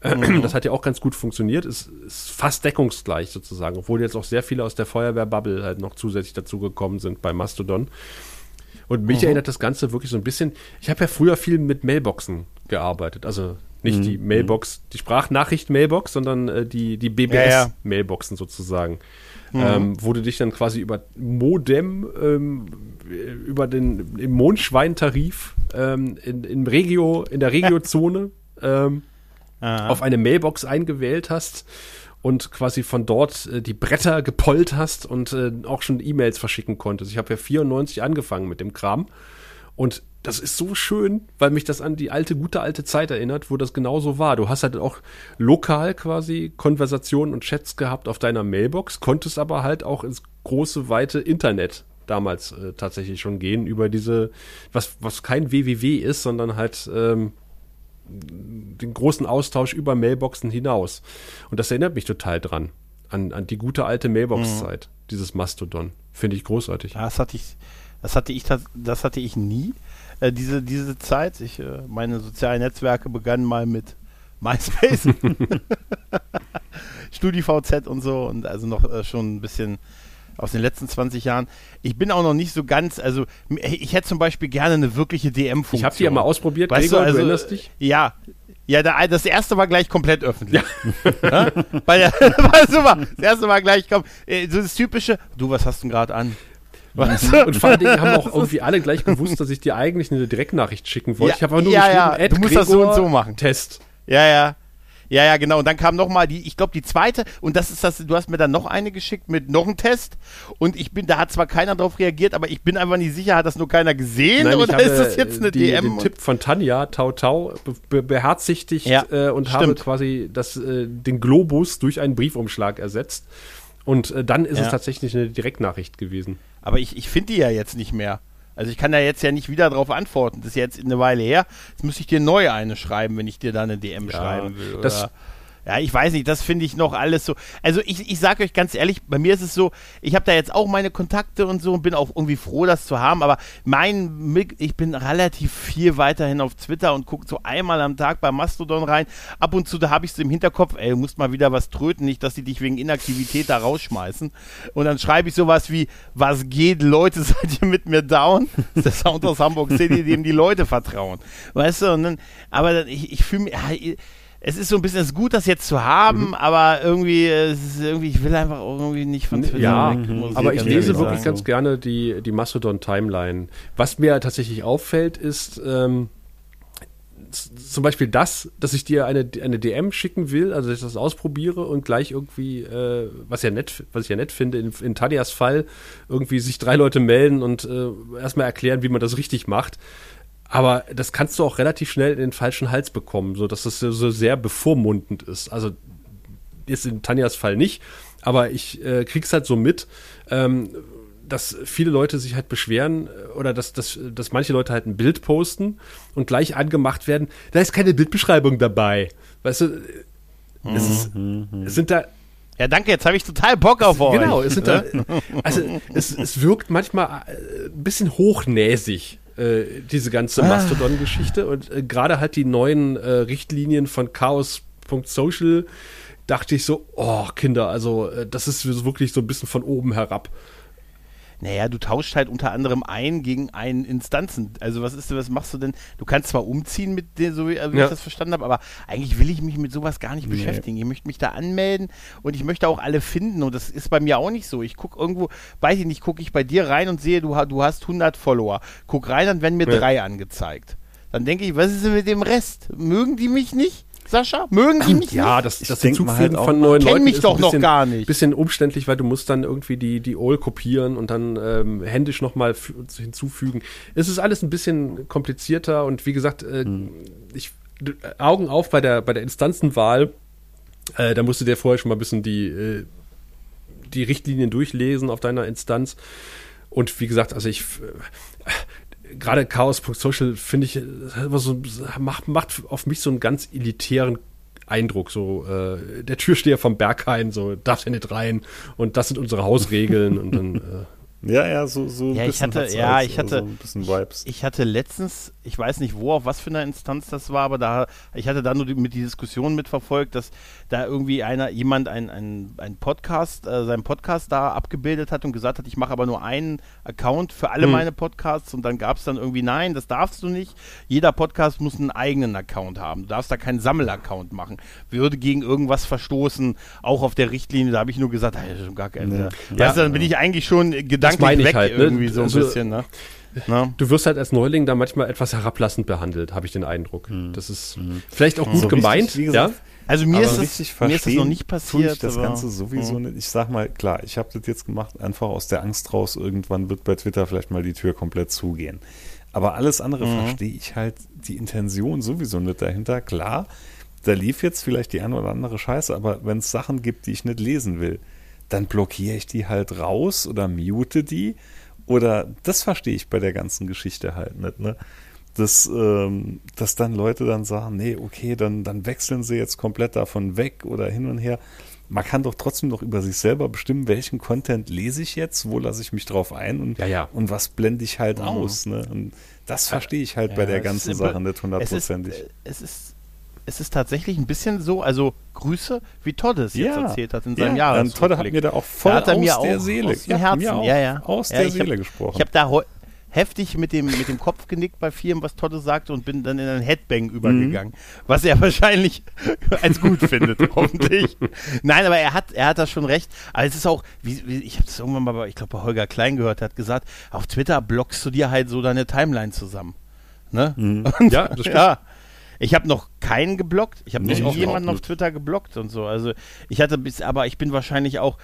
C: Mhm. Das hat ja auch ganz gut funktioniert. Ist, ist fast deckungsgleich sozusagen, obwohl jetzt auch sehr viele aus der Feuerwehrbubble halt noch zusätzlich dazugekommen sind bei Mastodon. Und mich mhm. erinnert das Ganze wirklich so ein bisschen. Ich habe ja früher viel mit Mailboxen gearbeitet. Also nicht mhm. die Mailbox, die Sprachnachricht-Mailbox, sondern äh, die, die BBS-Mailboxen sozusagen. Mhm. Ähm, wo du dich dann quasi über Modem, ähm, über den im Mondschweintarif ähm, in, in Regio, in der Regiozone ähm, auf eine Mailbox eingewählt hast und quasi von dort äh, die Bretter gepollt hast und äh, auch schon E-Mails verschicken konntest. Ich habe ja 94 angefangen mit dem Kram und das ist so schön, weil mich das an die alte, gute alte Zeit erinnert, wo das genauso war. Du hast halt auch lokal quasi Konversationen und Chats gehabt auf deiner Mailbox, konntest aber halt auch ins große, weite Internet damals äh, tatsächlich schon gehen über diese, was, was kein WWW ist, sondern halt ähm, den großen Austausch über Mailboxen hinaus. Und das erinnert mich total dran. An, an die gute alte Mailbox-Zeit, mhm. dieses Mastodon. Finde ich großartig.
A: Ja, das hatte ich, das hatte ich, das hatte ich nie. Äh, diese, diese Zeit. Ich, äh, meine sozialen Netzwerke begannen mal mit MySpace, StudiVZ und so und also noch äh, schon ein bisschen aus den letzten 20 Jahren. Ich bin auch noch nicht so ganz, also ich hätte zum Beispiel gerne eine wirkliche DM-Funktion.
C: Ich habe die ja mal ausprobiert,
A: weißt Gregor, du, also, du erinnerst dich? Ja, ja, der, das erste war gleich komplett öffentlich. Ja. Weil der, war super. Das erste war gleich, komm, äh, so das typische, du, was hast du gerade an?
C: Was? Und vor allen Dingen haben auch irgendwie alle gleich gewusst, dass ich dir eigentlich eine Direktnachricht schicken wollte.
A: Ja,
C: ich habe aber
A: nur ja, geschrieben, ja. du musst das so und so machen.
C: Test.
A: Ja, ja. Ja, ja, genau. Und dann kam noch mal die, ich glaube, die zweite, und das ist das, du hast mir dann noch eine geschickt mit noch einem Test. Und ich bin, da hat zwar keiner drauf reagiert, aber ich bin einfach nicht sicher, hat das nur keiner gesehen
C: Nein,
A: oder ist das jetzt eine
C: die,
A: DM?
C: Den Tipp von Tanja, Tau Tau, be beherzigt ja, äh, und stimmt. habe quasi das, äh, den Globus durch einen Briefumschlag ersetzt. Und äh, dann ist ja. es tatsächlich eine Direktnachricht gewesen.
A: Aber ich, ich finde die ja jetzt nicht mehr. Also ich kann da jetzt ja nicht wieder darauf antworten. Das ist jetzt eine Weile her. Jetzt müsste ich dir neu eine schreiben, wenn ich dir da eine DM ja, schreiben will.
C: Das,
A: ja, ich weiß nicht, das finde ich noch alles so. Also ich, ich sage euch ganz ehrlich, bei mir ist es so, ich habe da jetzt auch meine Kontakte und so und bin auch irgendwie froh, das zu haben, aber mein, ich bin relativ viel weiterhin auf Twitter und gucke so einmal am Tag bei Mastodon rein. Ab und zu, da habe ich es im Hinterkopf, ey, du musst mal wieder was tröten, nicht, dass die dich wegen Inaktivität da rausschmeißen. Und dann schreibe ich sowas wie, was geht, Leute, seid ihr mit mir down? Das ist der Sound aus Hamburg City, dem die Leute vertrauen. Weißt du, und dann, aber ich, ich fühle mich, es ist so ein bisschen es ist gut, das jetzt zu haben, mhm. aber irgendwie, irgendwie, ich will einfach irgendwie nicht von Twitter
C: ja, weg. aber ich lese wirklich ganz gerne die, die Mastodon-Timeline. Was mir tatsächlich auffällt, ist ähm, zum Beispiel das, dass ich dir eine, eine DM schicken will, also dass ich das ausprobiere und gleich irgendwie, äh, was ja nett, was ich ja nett finde, in, in Tadias Fall irgendwie sich drei Leute melden und äh, erstmal erklären, wie man das richtig macht Aber das kannst du auch relativ schnell in den falschen Hals bekommen, so dass es so sehr bevormundend ist. Also jetzt in Tanjas Fall nicht, aber ich äh, krieg's halt so mit, ähm, dass viele Leute sich halt beschweren äh, oder dass, dass, dass manche Leute halt ein Bild posten und gleich angemacht werden, da ist keine Bildbeschreibung dabei. Weißt du, es, ist, es sind da
A: Ja, danke, jetzt habe ich total Bock auf euch.
C: Genau, es sind da, also es, es wirkt manchmal äh, ein bisschen hochnäsig, äh, diese ganze Mastodon-Geschichte. Und äh, gerade halt die neuen äh, Richtlinien von Chaos.social dachte ich so, oh, Kinder, also äh, das ist wirklich so ein bisschen von oben herab.
A: Naja, du tauscht halt unter anderem ein gegen einen Instanzen. Also was ist, was machst du denn? Du kannst zwar umziehen mit dir, so wie, wie
C: Ja.
A: ich das verstanden habe, aber eigentlich will ich mich mit sowas gar nicht beschäftigen. Ich möchte mich da anmelden und ich möchte auch alle finden und das ist bei mir auch nicht so. Ich gucke irgendwo, weiß ich nicht, gucke ich bei dir rein und sehe, du, du hast 100 Follower. Guck rein, dann werden mir
C: Ja.
A: drei angezeigt. Dann denke ich, was ist denn mit dem Rest? Mögen die mich nicht? Sascha, mögen die mich
C: Ja,
A: nicht?
C: das,
B: Ich
C: das
B: halt
C: Hinzufügen
B: auch
C: von neuen
A: Kenn
C: Leuten
A: mich
C: ist
A: doch
C: ein
A: noch
C: bisschen,
A: gar nicht.
C: bisschen umständlich, weil du musst dann irgendwie die, die OL kopieren und dann ähm, händisch nochmal hinzufügen. Es ist alles ein bisschen komplizierter und wie gesagt, äh, ich, d- Augen auf bei der, bei der Instanzenwahl. Äh, da musst du dir vorher schon mal ein bisschen die, äh, die Richtlinien durchlesen auf deiner Instanz. Und wie gesagt, also ich äh, gerade Chaos.social finde ich, so, macht, macht auf mich so einen ganz elitären Eindruck. So, äh, der Türsteher vom Berghain, so, darf ja nicht rein und das sind unsere Hausregeln und dann. Äh,
B: Ja, ja, so, so ein
A: Ja, ich
B: bisschen
A: hatte-
B: hat's
A: ja,
B: halt,
A: ich hatte-
B: so ein bisschen Vibes.
A: Ich hatte letztens, ich weiß nicht wo, auf was für einer Instanz das war, aber da, ich hatte da nur die, mit die Diskussion mitverfolgt, dass da irgendwie einer, jemand ein, ein, ein Podcast, äh, seinen Podcast da abgebildet hat und gesagt hat, ich mache aber nur einen Account für alle
C: Hm.
A: meine Podcasts und dann gab es dann irgendwie, nein, das darfst du nicht. Jeder Podcast muss einen eigenen Account haben. Du darfst da keinen Sammelaccount machen. Würde gegen irgendwas verstoßen, auch auf der Richtlinie, da habe ich nur gesagt, das ist schon gar keine.
B: Ja.
A: Weißt du, dann bin ich eigentlich schon gedanklich weg
C: halt, ne?
A: irgendwie so ein
C: Also-
A: bisschen, ne? Na?
C: du wirst halt als Neuling da manchmal etwas herablassend behandelt, habe ich den Eindruck. Das ist vielleicht auch gut
B: So
C: gemeint,
B: richtig, wie gesagt,
C: ja.
A: Also mir
B: Aber
A: ist, es,
B: richtig
A: mir ist
B: verstehen
A: noch nicht
B: tue
A: passiert.
B: ich das Ganze sowieso nicht. Ich sag mal, klar, ich habe das jetzt gemacht, einfach aus der Angst raus, irgendwann wird bei Twitter vielleicht mal die Tür komplett zugehen. Aber alles andere
A: Mhm.
B: verstehe ich halt die Intention sowieso nicht dahinter. Klar, da lief jetzt vielleicht die eine oder andere Scheiße, aber wenn es Sachen gibt, die ich nicht lesen will, dann blockiere ich die halt raus oder mute die. Oder das verstehe ich bei der ganzen Geschichte halt nicht, ne? dass, ähm, dass dann Leute dann sagen, nee, okay, dann, dann wechseln sie jetzt komplett davon weg oder hin und her. Man kann doch trotzdem noch über sich selber bestimmen, welchen Content lese ich jetzt, wo lasse ich mich drauf ein und,
C: Ja, ja.
B: und was blende ich halt aus. Ne? Und das verstehe ich halt bei
A: Ja,
B: der
A: es
B: ganzen Sache nicht hundertprozentig.
A: Es ist, äh, es ist, tatsächlich ein bisschen so, also Grüße, wie Todd es jetzt erzählt hat in seinem
B: ja,
A: Jahr.
B: Todd hat mir da auch voll
A: Da
B: aus
A: mir
B: der
A: auch
B: Seele,
A: aus dem
B: ja,
A: Herzen,
B: auch
A: ja, ja.
B: aus
A: Ja,
B: der Seele
A: hab-
B: gesprochen.
A: Ich habe da heftig mit dem, mit dem Kopf genickt bei vielem, was Todd sagte und bin dann in ein Headbang übergegangen, was er wahrscheinlich als gut findet, hoffentlich. Nein, aber er hat, er hat da schon recht. Aber es ist auch, wie, wie, ich habe es irgendwann mal, bei, ich glaube bei Holger Klein gehört, hat gesagt, auf Twitter blockst du dir halt so deine Timeline zusammen. Ne? Und,
C: Ja, das stimmt.
A: ja. Ich habe noch keinen geblockt. Ich habe
B: Nee,
A: nie jemanden auf
B: nicht.
A: Twitter geblockt und so. Also ich hatte bis, aber ich bin wahrscheinlich auch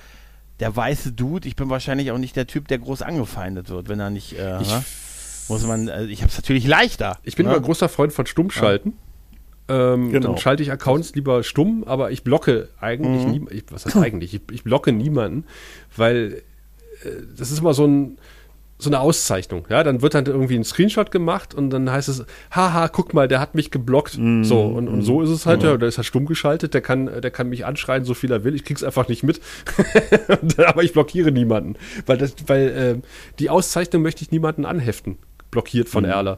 A: der weiße Dude. Ich bin wahrscheinlich auch nicht der Typ, der groß angefeindet wird, wenn er nicht. Äh,
C: Ich-
A: muss man. Also ich habe es natürlich leichter.
C: Ich bin
A: ne?
C: immer großer Freund von Stummschalten. Ähm,
B: Genau.
C: Dann schalte ich Accounts lieber stumm, aber ich blocke eigentlich
A: Mhm.
C: nie, ich, was heißt eigentlich? Ich, ich blocke niemanden, weil äh, das ist immer so ein so eine Auszeichnung, ja, dann wird dann irgendwie ein Screenshot gemacht und dann heißt es, haha, guck mal, der hat mich geblockt.
B: Mhm.
C: So, und, und so ist es halt, ja, der ist halt stumm geschaltet, der kann, der kann mich anschreien, so viel er will, ich krieg's einfach nicht mit. Aber ich blockiere niemanden. Weil das, weil äh, die Auszeichnung möchte ich niemanden anheften. Blockiert von Erler.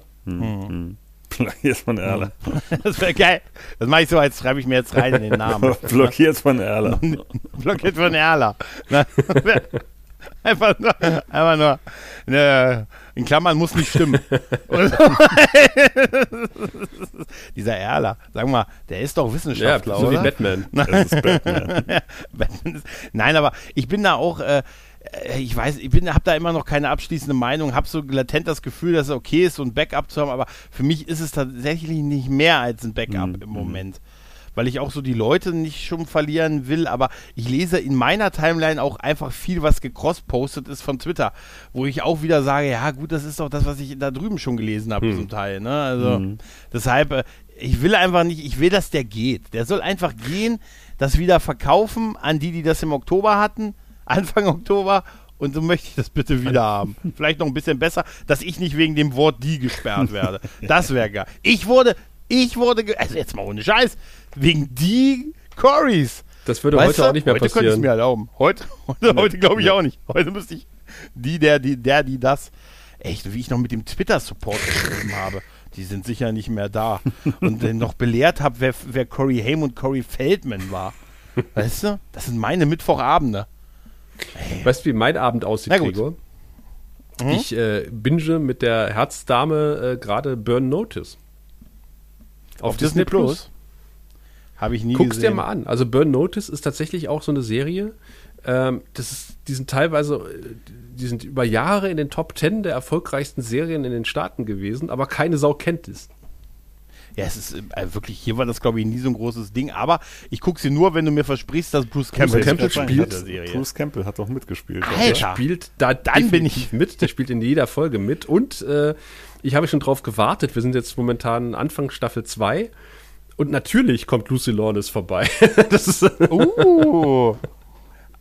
B: Blockiert von Erler.
A: Das wäre geil. Das mache ich so, als schreibe ich mir jetzt rein in den Namen.
B: Blockiert von Erler.
A: Blockiert von Erla. Einfach nur, einfach nur, ne, in Klammern muss nicht stimmen. So. Dieser Erler, sag mal, der ist doch
C: Ja,
A: Wissenschaftler,
C: so wie
A: oder?
C: Batman.
B: Das ist Batman.
A: Batman ist- Nein, aber ich bin da auch, äh, äh, ich weiß, ich bin, habe da immer noch keine abschließende Meinung, habe so latent das Gefühl, dass es okay ist, so ein Backup zu haben, aber für mich ist es tatsächlich nicht mehr als ein Backup
B: Mhm.
A: im Moment. Weil ich auch so die Leute nicht schon verlieren will, aber ich lese in meiner Timeline auch einfach viel, was gecross-postet ist von Twitter, wo ich auch wieder sage, ja gut, das ist doch das, was ich da drüben schon gelesen habe
B: Hm.
A: zum Teil. Ne? Also deshalb, äh, ich will einfach nicht, ich will, dass der geht. Der soll einfach gehen, das wieder verkaufen an die, die das im Oktober hatten, Anfang Oktober. Und so möchte ich das bitte wieder haben. Vielleicht noch ein bisschen besser, dass ich nicht wegen dem Wort die gesperrt werde. Das wäre geil. Ich wurde, ich wurde, also jetzt mal ohne Scheiß, wegen die Corys.
C: Das würde
A: Weißt
C: heute
A: du?
C: auch nicht mehr
A: heute könnte ich es
C: passieren.
A: mir erlauben. Heute, heute, heute glaube ich auch nicht. Heute müsste ich die, der, die, der, die, das. Echt, wie ich noch mit dem Twitter-Support geschrieben habe. Die sind sicher nicht mehr da. Und dann noch belehrt habe, wer, wer Corey Haim und Corey Feldman war. Weißt du? Das sind meine Mittwochabende.
C: Weißt du, wie mein Abend aussieht. Gregor?
A: Mhm.
C: Ich äh, binge mit der Herzdame äh, gerade Burn Notice. Auf, Disney, Plus.
A: Habe ich nie
C: Guck's
A: gesehen.
C: dir mal an. Also Burn Notice ist tatsächlich auch so eine Serie. Ähm, das ist, die sind teilweise, äh, die sind über Jahre in den Top 10 der erfolgreichsten Serien in den Staaten gewesen, aber keine Sau kennt es.
A: Ja, es ist äh, wirklich, hier war das glaube ich nie so ein großes Ding, aber ich gucke sie nur, wenn du mir versprichst, dass Bruce Campbell,
C: Campbell
A: spielt
C: spielt-
A: der Serie.
B: Bruce Campbell hat doch mitgespielt.
A: Alter.
C: Der spielt da
A: Dann bin ich-
C: mit, der spielt in jeder Folge mit und äh, ich habe schon drauf gewartet. Wir sind jetzt momentan Anfang Staffel 2 und natürlich kommt Lucy Lawless vorbei. das ist
A: Uh.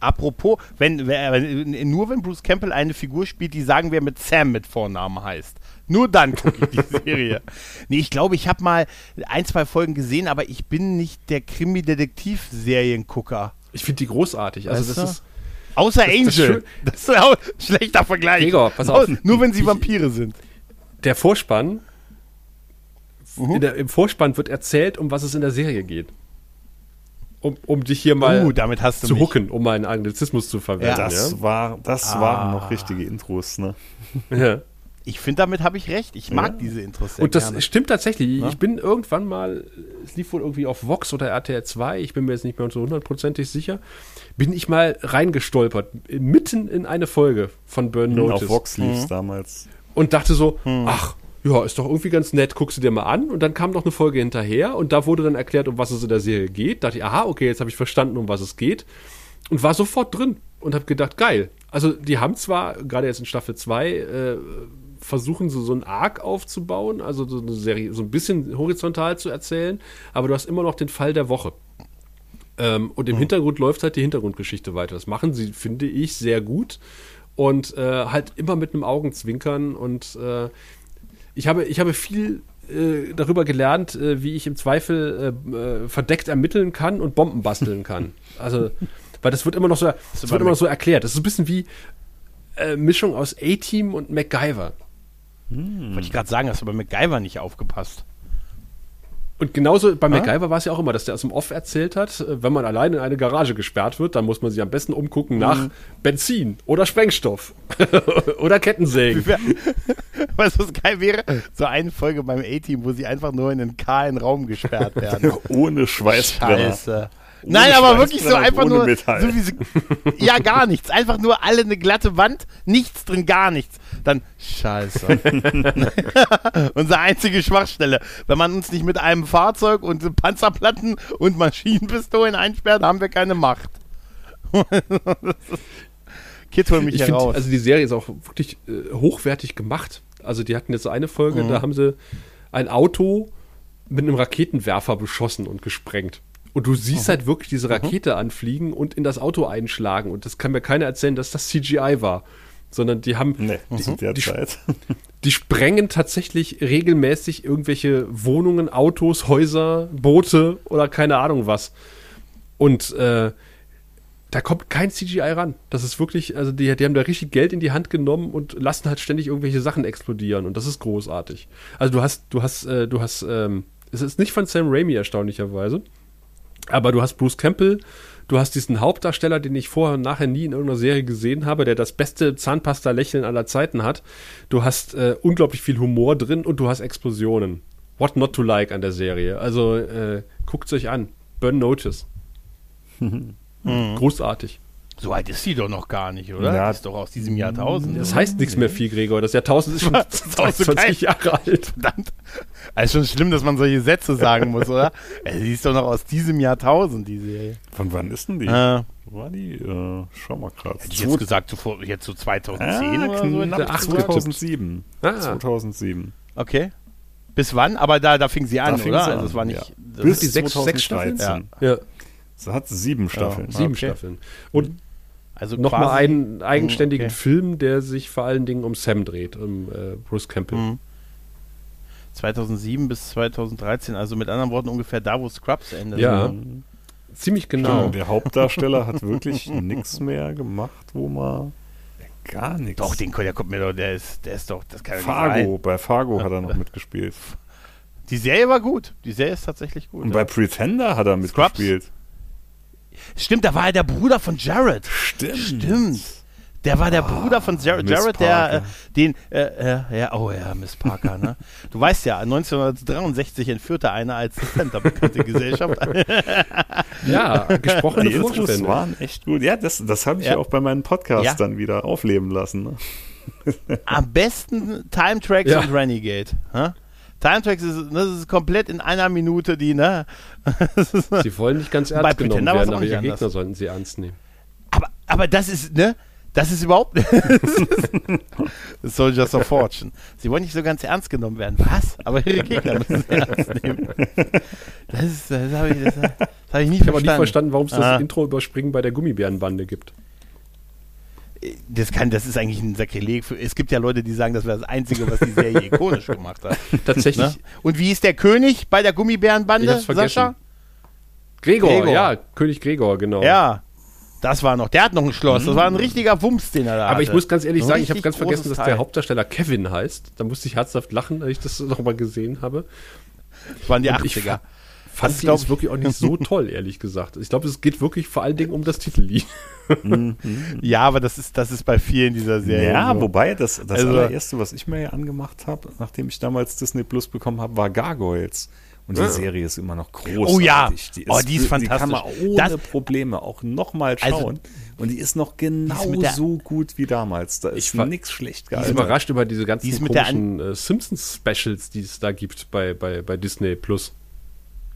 A: Apropos, wenn, wenn, nur wenn Bruce Campbell eine Figur spielt, die sagen wir mit Sam mit Vornamen heißt. Nur dann gucke ich die Serie. Nee, ich glaube, ich habe mal ein, zwei Folgen gesehen, aber ich bin nicht der Krimi-Detektiv-Seriengucker.
C: ich finde die großartig. Also
A: Weißt
C: das
A: du?
C: ist
A: Außer
C: das
A: Angel.
C: schön-
A: Das ist auch ein schlechter Vergleich.
C: Gregor, pass auf.
A: Nur wenn sie
C: Ich-
A: Vampire sind.
C: der Vorspann.
A: Mhm.
C: In der, Im Vorspann wird erzählt, um was es in der Serie geht. Um, um dich hier mal
A: uh, damit hast du
C: zu
A: mich.
C: hucken, um einen Anglizismus zu verwenden.
B: Das,
C: Ja?
B: war, das
A: Ah.
B: waren noch richtige Intros, ne?
C: Ja.
A: Ich finde, damit habe ich recht. Ich mag diese Intros sehr
C: Und das
A: gerne.
C: stimmt tatsächlich.
A: Ja?
C: Ich bin irgendwann mal, es lief wohl irgendwie auf Vox oder RTL 2, ich bin mir jetzt nicht mehr so hundertprozentig sicher, bin ich mal reingestolpert, mitten in eine Folge von Burn Notice.
B: Auf Vox lief's damals.
C: und dachte so,
A: Hm.
C: ach, ja, ist doch irgendwie ganz nett, guckst du dir mal an. Und dann kam noch eine Folge hinterher und da wurde dann erklärt, um was es in der Serie geht. Dachte ich, aha, okay, jetzt habe ich verstanden, um was es geht. Und war sofort drin und habe gedacht, geil. Also die haben zwar, gerade jetzt in Staffel 2, äh, versuchen so, so einen Arc aufzubauen, also so eine Serie, so ein bisschen horizontal zu erzählen, aber du hast immer noch den Fall der Woche. Ähm, und im Hintergrund läuft halt die Hintergrundgeschichte weiter. Das machen sie, finde ich, sehr gut. Und äh, halt immer mit einem Augenzwinkern. Und äh, ich, habe, ich habe viel äh, darüber gelernt, äh, wie ich im Zweifel äh, äh, verdeckt ermitteln kann und Bomben basteln kann. Also, weil das wird immer noch so, das
A: bei
C: wird immer noch so erklärt. Das ist so ein bisschen wie Mischung aus A-Team und MacGyver.
A: Wollte ich gerade sagen, hast du bei MacGyver nicht aufgepasst.
C: Und genauso bei
A: Ah?
C: MacGyver war es ja auch immer, dass der aus dem Off erzählt hat, äh, wenn man allein in eine Garage gesperrt wird, dann muss man sich am besten umgucken nach
A: Mhm.
C: Benzin oder Sprengstoff oder Kettensägen.
A: Weißt du, was geil wäre? So eine Folge beim A-Team, wo sie einfach nur in einen kahlen Raum gesperrt werden.
B: Ohne Schweißbrenner.
A: Scheiße. Nein, aber wirklich so einfach nur. So wie sie, ja, gar nichts. Einfach nur alle eine glatte Wand, nichts drin, gar nichts. Dann, scheiße. Unsere einzige Schwachstelle. Wenn man uns nicht mit einem Fahrzeug und Panzerplatten und Maschinenpistolen einsperrt, haben wir keine Macht. Kids holen mich
C: Ich
A: hier
C: finde,
A: raus.
C: also die Serie ist auch wirklich äh, hochwertig gemacht. Also die hatten jetzt eine Folge,
A: Mhm.
C: da haben sie ein Auto mit einem Raketenwerfer beschossen und gesprengt. Und du siehst halt wirklich diese
A: Mhm.
C: Rakete anfliegen und in das Auto einschlagen. Und das kann mir keiner erzählen, dass das CGI war. Sondern die haben,
B: Nee, zu der
C: Die-
B: Zeit.
C: die sprengen tatsächlich regelmäßig irgendwelche Wohnungen, Autos, Häuser, Boote oder keine Ahnung was. Und äh, da kommt kein CGI ran. Das ist wirklich, also die, die haben da richtig Geld in die Hand genommen und lassen halt ständig irgendwelche Sachen explodieren und das ist großartig. Also du hast, du hast, äh, du hast, ähm, es ist nicht von Sam Raimi erstaunlicherweise, aber du hast Bruce Campbell, du hast diesen Hauptdarsteller, den ich vorher und nachher nie in irgendeiner Serie gesehen habe, der das beste Zahnpasta-Lächeln aller Zeiten hat. Du hast äh, unglaublich viel Humor drin und du hast Explosionen. What not to like an der Serie. Also äh, guckt euch an. Burn Notice. Großartig.
A: So alt ist sie doch noch gar nicht, oder?
B: Ja.
A: Die ist doch aus diesem Jahrtausend.
C: Das heißt nichts mehr viel, Gregor. Das Jahrtausend ist schon
A: Was? Das ist auch so
C: 22 Jahre alt.
A: Verdammt. Also schon schlimm, dass man solche Sätze sagen muss, oder? Ey, die ist doch noch aus diesem Jahrtausend, die Serie.
B: Von wann ist denn die?
A: Äh,
B: Wo war die? Äh, schau mal gerade.
A: hätte ich jetzt gesagt, so vor, jetzt so 2010 oder so.
B: knapp
C: der achte
B: 2007.
C: Ah.
B: 2007.
A: Okay. Bis wann? Aber da, da fing sie an,
B: Da fing
A: oder?
B: sie
A: also
B: an,
A: es war nicht.
B: ja.
A: das
B: Bis
C: die sechs- sechs Staffeln?
B: 2013.
C: Ja,
B: Sie hat sieben Staffeln.
C: sieben
A: okay.
C: Staffeln. Und
A: also
C: nochmal
A: quasi-
C: einen eigenständigen
A: okay.
C: Film, der sich vor allen Dingen um Sam dreht, um äh, Bruce Campbell.
A: Mhm. 2007 bis 2013, also mit anderen Worten ungefähr da, wo Scrubs endet.
C: Ja.
A: Ne?
C: Ziemlich
B: Genau.
C: genau.
B: Der Hauptdarsteller hat wirklich nichts mehr gemacht, wo man gar nichts.
A: Doch, den, der kommt mir doch, der ist, der ist doch, das kann
B: Fargo,
A: sein.
B: bei Fargo hat er noch mitgespielt.
A: Die Serie war gut. Die Serie ist tatsächlich gut.
B: Und
A: ja.
B: bei Pretender hat er
A: Scrubs? Stimmt, da war er der Bruder von Jared.
B: Stimmt.
A: Stimmt. Der war der Bruder von Jared, Jared der, äh, den, äh, äh, ja, oh ja, Miss Parker, ne? Du weißt ja, 1963 entführte eine als Center bekannte Gesellschaft.
C: Ja, gesprochene
B: Die Intros waren echt gut. Ja, das, das habe ich ja.
A: Ja.
B: auch bei meinen Podcasts
A: Ja.
B: dann wieder aufleben lassen. Ne?
A: Am besten Time Tracks
C: Ja.
A: und Renegade. Hä? Time Tracks ist, das ist komplett in einer Minute die, ne?
C: Sie wollen nicht ganz ernst
A: Bei
C: genommen werden, aber
A: nicht
C: ihre
A: anders.
C: Gegner sollten sie ernst nehmen.
A: aber, aber das ist, ne? Das ist überhaupt Soldiers of Fortune. Sie wollen nicht so ganz ernst genommen werden. Was? Aber ihre Gegner müssen sie ernst nehmen. Das ist, das habe ich, das, das hab ich nie
C: Ich habe auch nie
A: verstanden.
C: verstanden, warum es das
A: Ah.
C: Intro überspringen bei der Gummibärenbande gibt.
A: Das kann, das ist eigentlich ein Sakrileg. Für, es gibt ja Leute, die sagen, das wäre das Einzige, was die Serie ikonisch gemacht hat.
C: Tatsächlich.
A: Ne? Und wie ist der König bei der Gummibärenbande,
C: Ich.
A: Sascha?
C: Gregor,
A: Gregor.
C: ja, König Gregor, genau.
A: Ja, das war noch. Der hat noch ein Schloss. Das war ein richtiger Wumms, den er da
C: Aber
A: hatte.
C: ich muss ganz ehrlich
A: Ein
C: sagen, ich habe ganz vergessen, dass der. Hauptdarsteller Kevin heißt. Da musste ich herzhaft lachen, als ich das nochmal gesehen habe.
A: Das waren die
C: Und ich
A: 80er.
C: Fand
A: ist,
C: die ist wirklich auch nicht so toll, ehrlich gesagt. Ich glaube, es geht wirklich vor allen Dingen um das Titellied.
A: Ja, aber das ist, das ist bei vielen dieser Serien.
B: Ja,
A: so.
B: wobei das, das
A: Also-
B: allererste, was ich mir ja angemacht habe, nachdem ich damals Disney Plus bekommen habe, war Gargoyles. Und die
C: Ja.
B: Serie ist immer noch großartig.
A: Oh ja. Oh, die ist
B: Die kann man ohne
A: Das-
B: Probleme auch nochmal
A: Also,
B: schauen. und die ist noch genau
A: der-
B: so gut wie damals. Da ist nichts schlecht
C: Ich
B: gealtert.
C: bin überrascht über diese
A: Die
C: ganzen
A: ist mit der
C: komischen äh, Simpsons-Specials, die es da gibt bei, bei, bei Disney Plus.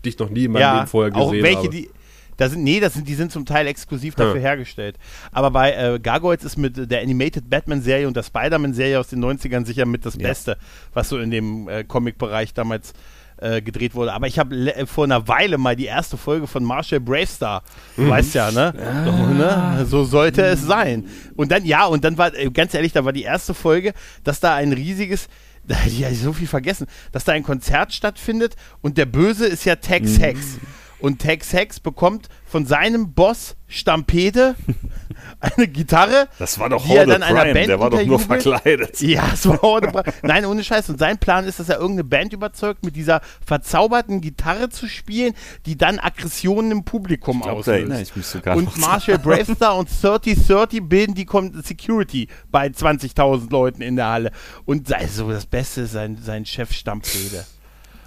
C: Die ich noch nie in meinem
A: ja,
C: Leben vorher gesehen
A: auch welche,
C: habe.
A: die. Das sind, nee, das sind, die sind zum Teil exklusiv dafür hergestellt. Aber bei äh, Gargoyles ist mit der Animated Batman-Serie und der Spider-Man-Serie aus den 90ern sicher mit das
B: Ja.
A: Beste, was so in dem äh, Comic-Bereich damals äh, gedreht wurde. Aber ich habe le- vor einer Weile mal die erste Folge von Marshall Bravestar, du weißt ja, ne? Doch, ne? So sollte es sein. Und dann, ja, und dann war, äh, ganz ehrlich, da war die erste Folge, dass da ein riesiges, da hätte ich ja so viel vergessen, dass da ein Konzert stattfindet und der Böse ist ja Tex Hex. Und Tex Hex bekommt von seinem Boss Stampede eine Gitarre.
B: das war doch
A: die er
B: Horde
A: dann einer
B: Prime,
A: Band
B: der war doch nur verkleidet.
A: Ja, es war Horde Bra- Nein, ohne Scheiß. Und sein Plan ist, dass er irgendeine Band überzeugt, mit dieser verzauberten Gitarre zu spielen, die dann Aggressionen im Publikum
B: Ich glaube, da
A: auslöst.
B: ich mich sogar
A: Und. Marshall Bravestar und 3030 bilden die Security bei 20.000 Leuten in der Halle. Und sei so das Beste ist sein, sein Chef Stampfrede.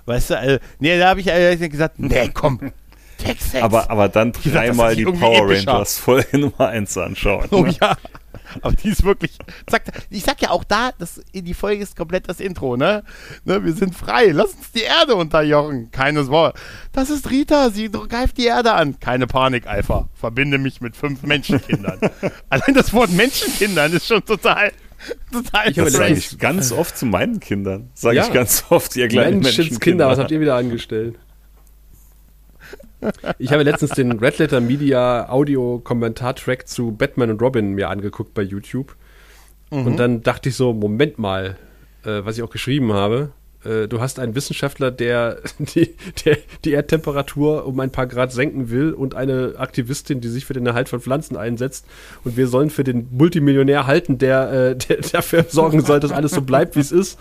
A: Weißt du, also, nee, da habe ich äh, gesagt, nee, komm, Tex Hex.
B: Aber, aber dann dreimal die Power. Rangers Folge Nummer 1 anschauen.
A: Oh
B: ne?
A: ja. Aber die ist wirklich. Sag, ich sag ja auch da, das, die Folge ist komplett das Intro, ne? ne? Wir sind frei. Lass uns die Erde unterjochen. Keines Wort. Das ist Rita. Sie greift die Erde an. Keine Panik, Alpha. Verbinde mich mit fünf Menschenkindern. Allein das Wort Menschenkindern ist schon total. Total
C: Ich
B: Das sage ich ganz oft zu meinen Kindern. Sage
C: Ja.
B: ich ganz oft, ihr kleinen
C: Menschenskinder, was habt ihr wieder angestellt? Ich habe letztens den Red Letter Media Audio-Kommentar-Track zu Batman und Robin mir angeguckt bei YouTube. Und dann dachte ich so, Moment mal, äh, was ich auch geschrieben habe. Äh, du hast einen Wissenschaftler, der die, der die Erdtemperatur um ein paar Grad senken will und eine Aktivistin, die sich für den Erhalt von Pflanzen einsetzt. Und wir sollen für den Multimillionär halten, der, äh, der dafür sorgen soll, dass alles so bleibt, wie es ist.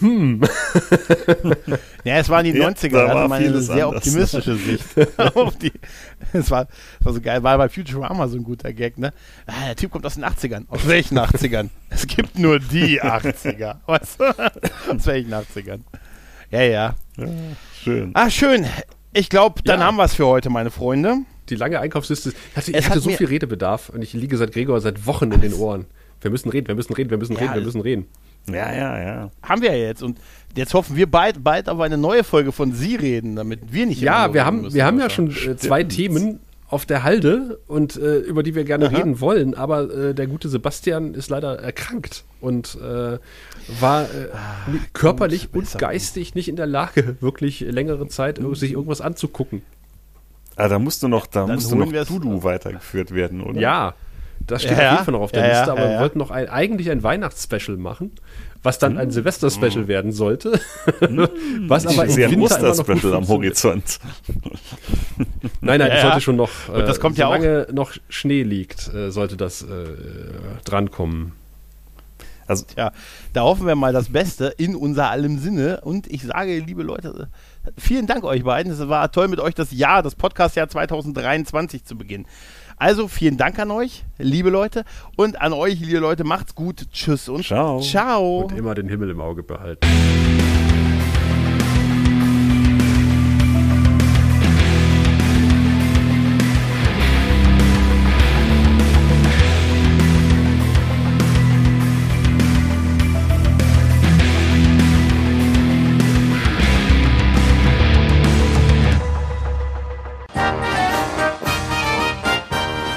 A: Ja, es waren die
B: Ja,
A: 90er,
B: da
A: da
B: war
A: hatte man eine
B: vieles
A: sehr
B: anders.
A: optimistische Sicht auf die. Es war, es war so geil, war bei Futurama so ein guter Gag, ne? Ah, der Typ kommt aus den 80ern. Aus welchen 80ern? Es gibt nur die 80er. Weißt du? Aus welchen 80ern? Ja, ja.
B: Schön.
A: Ah, schön. Ich glaube, dann
C: Ja.
A: haben wir es für heute, meine Freunde.
C: die lange Einkaufsliste. Ich hatte,
A: Es
C: ich hatte
A: hat
C: so viel Redebedarf und ich liege seit Gregor seit Wochen in den Ohren. Wir müssen reden, wir müssen reden, wir müssen
A: Ja,
C: reden, wir müssen reden.
B: Ja, ja, ja.
A: Haben wir ja jetzt. Und jetzt hoffen wir bald, bald auf eine neue Folge von Sie reden, damit wir nicht
C: Ja, wir haben,
A: müssen,
C: wir haben ja schon äh, zwei Themen auf der Halde und äh, über die wir gerne
A: Aha.
C: reden wollen, aber äh, der gute Sebastian ist leider erkrankt und äh, war äh, körperlich
A: gute
C: und geistig nicht in der Lage, wirklich längere Zeit äh, sich irgendwas anzugucken.
B: Ah, da musste noch, da
A: Dann
B: musste noch Dudu weitergeführt werden, oder?
C: Ja, das steht
A: Ja,
C: auf jeden Fall noch auf der
A: Ja,
C: Liste, aber
A: ja,
C: wir wollten noch ein, eigentlich ein Weihnachtsspecial machen, was dann ein Silvester-Special werden sollte. was aber
B: ich
C: im
B: ein
C: Winter immer noch gut
B: Musterspecial am. Horizont.
C: Nein, nein,
A: Ja,
C: sollte schon noch, äh,
A: Und das kommt ja auch-
C: solange noch Schnee liegt, äh, sollte das äh, drankommen.
B: Also,
A: Ja, da hoffen wir mal das Beste in unser allem Sinne. Und ich sage, liebe Leute, vielen Dank euch beiden. Es war toll mit euch das Jahr, das Podcastjahr 2023 zu beginnen. Also vielen Dank an euch, liebe Leute. Und an euch, liebe Leute, macht's gut. Tschüss und
B: Ciao.
A: Ciao.
C: Und immer den Himmel im Auge behalten.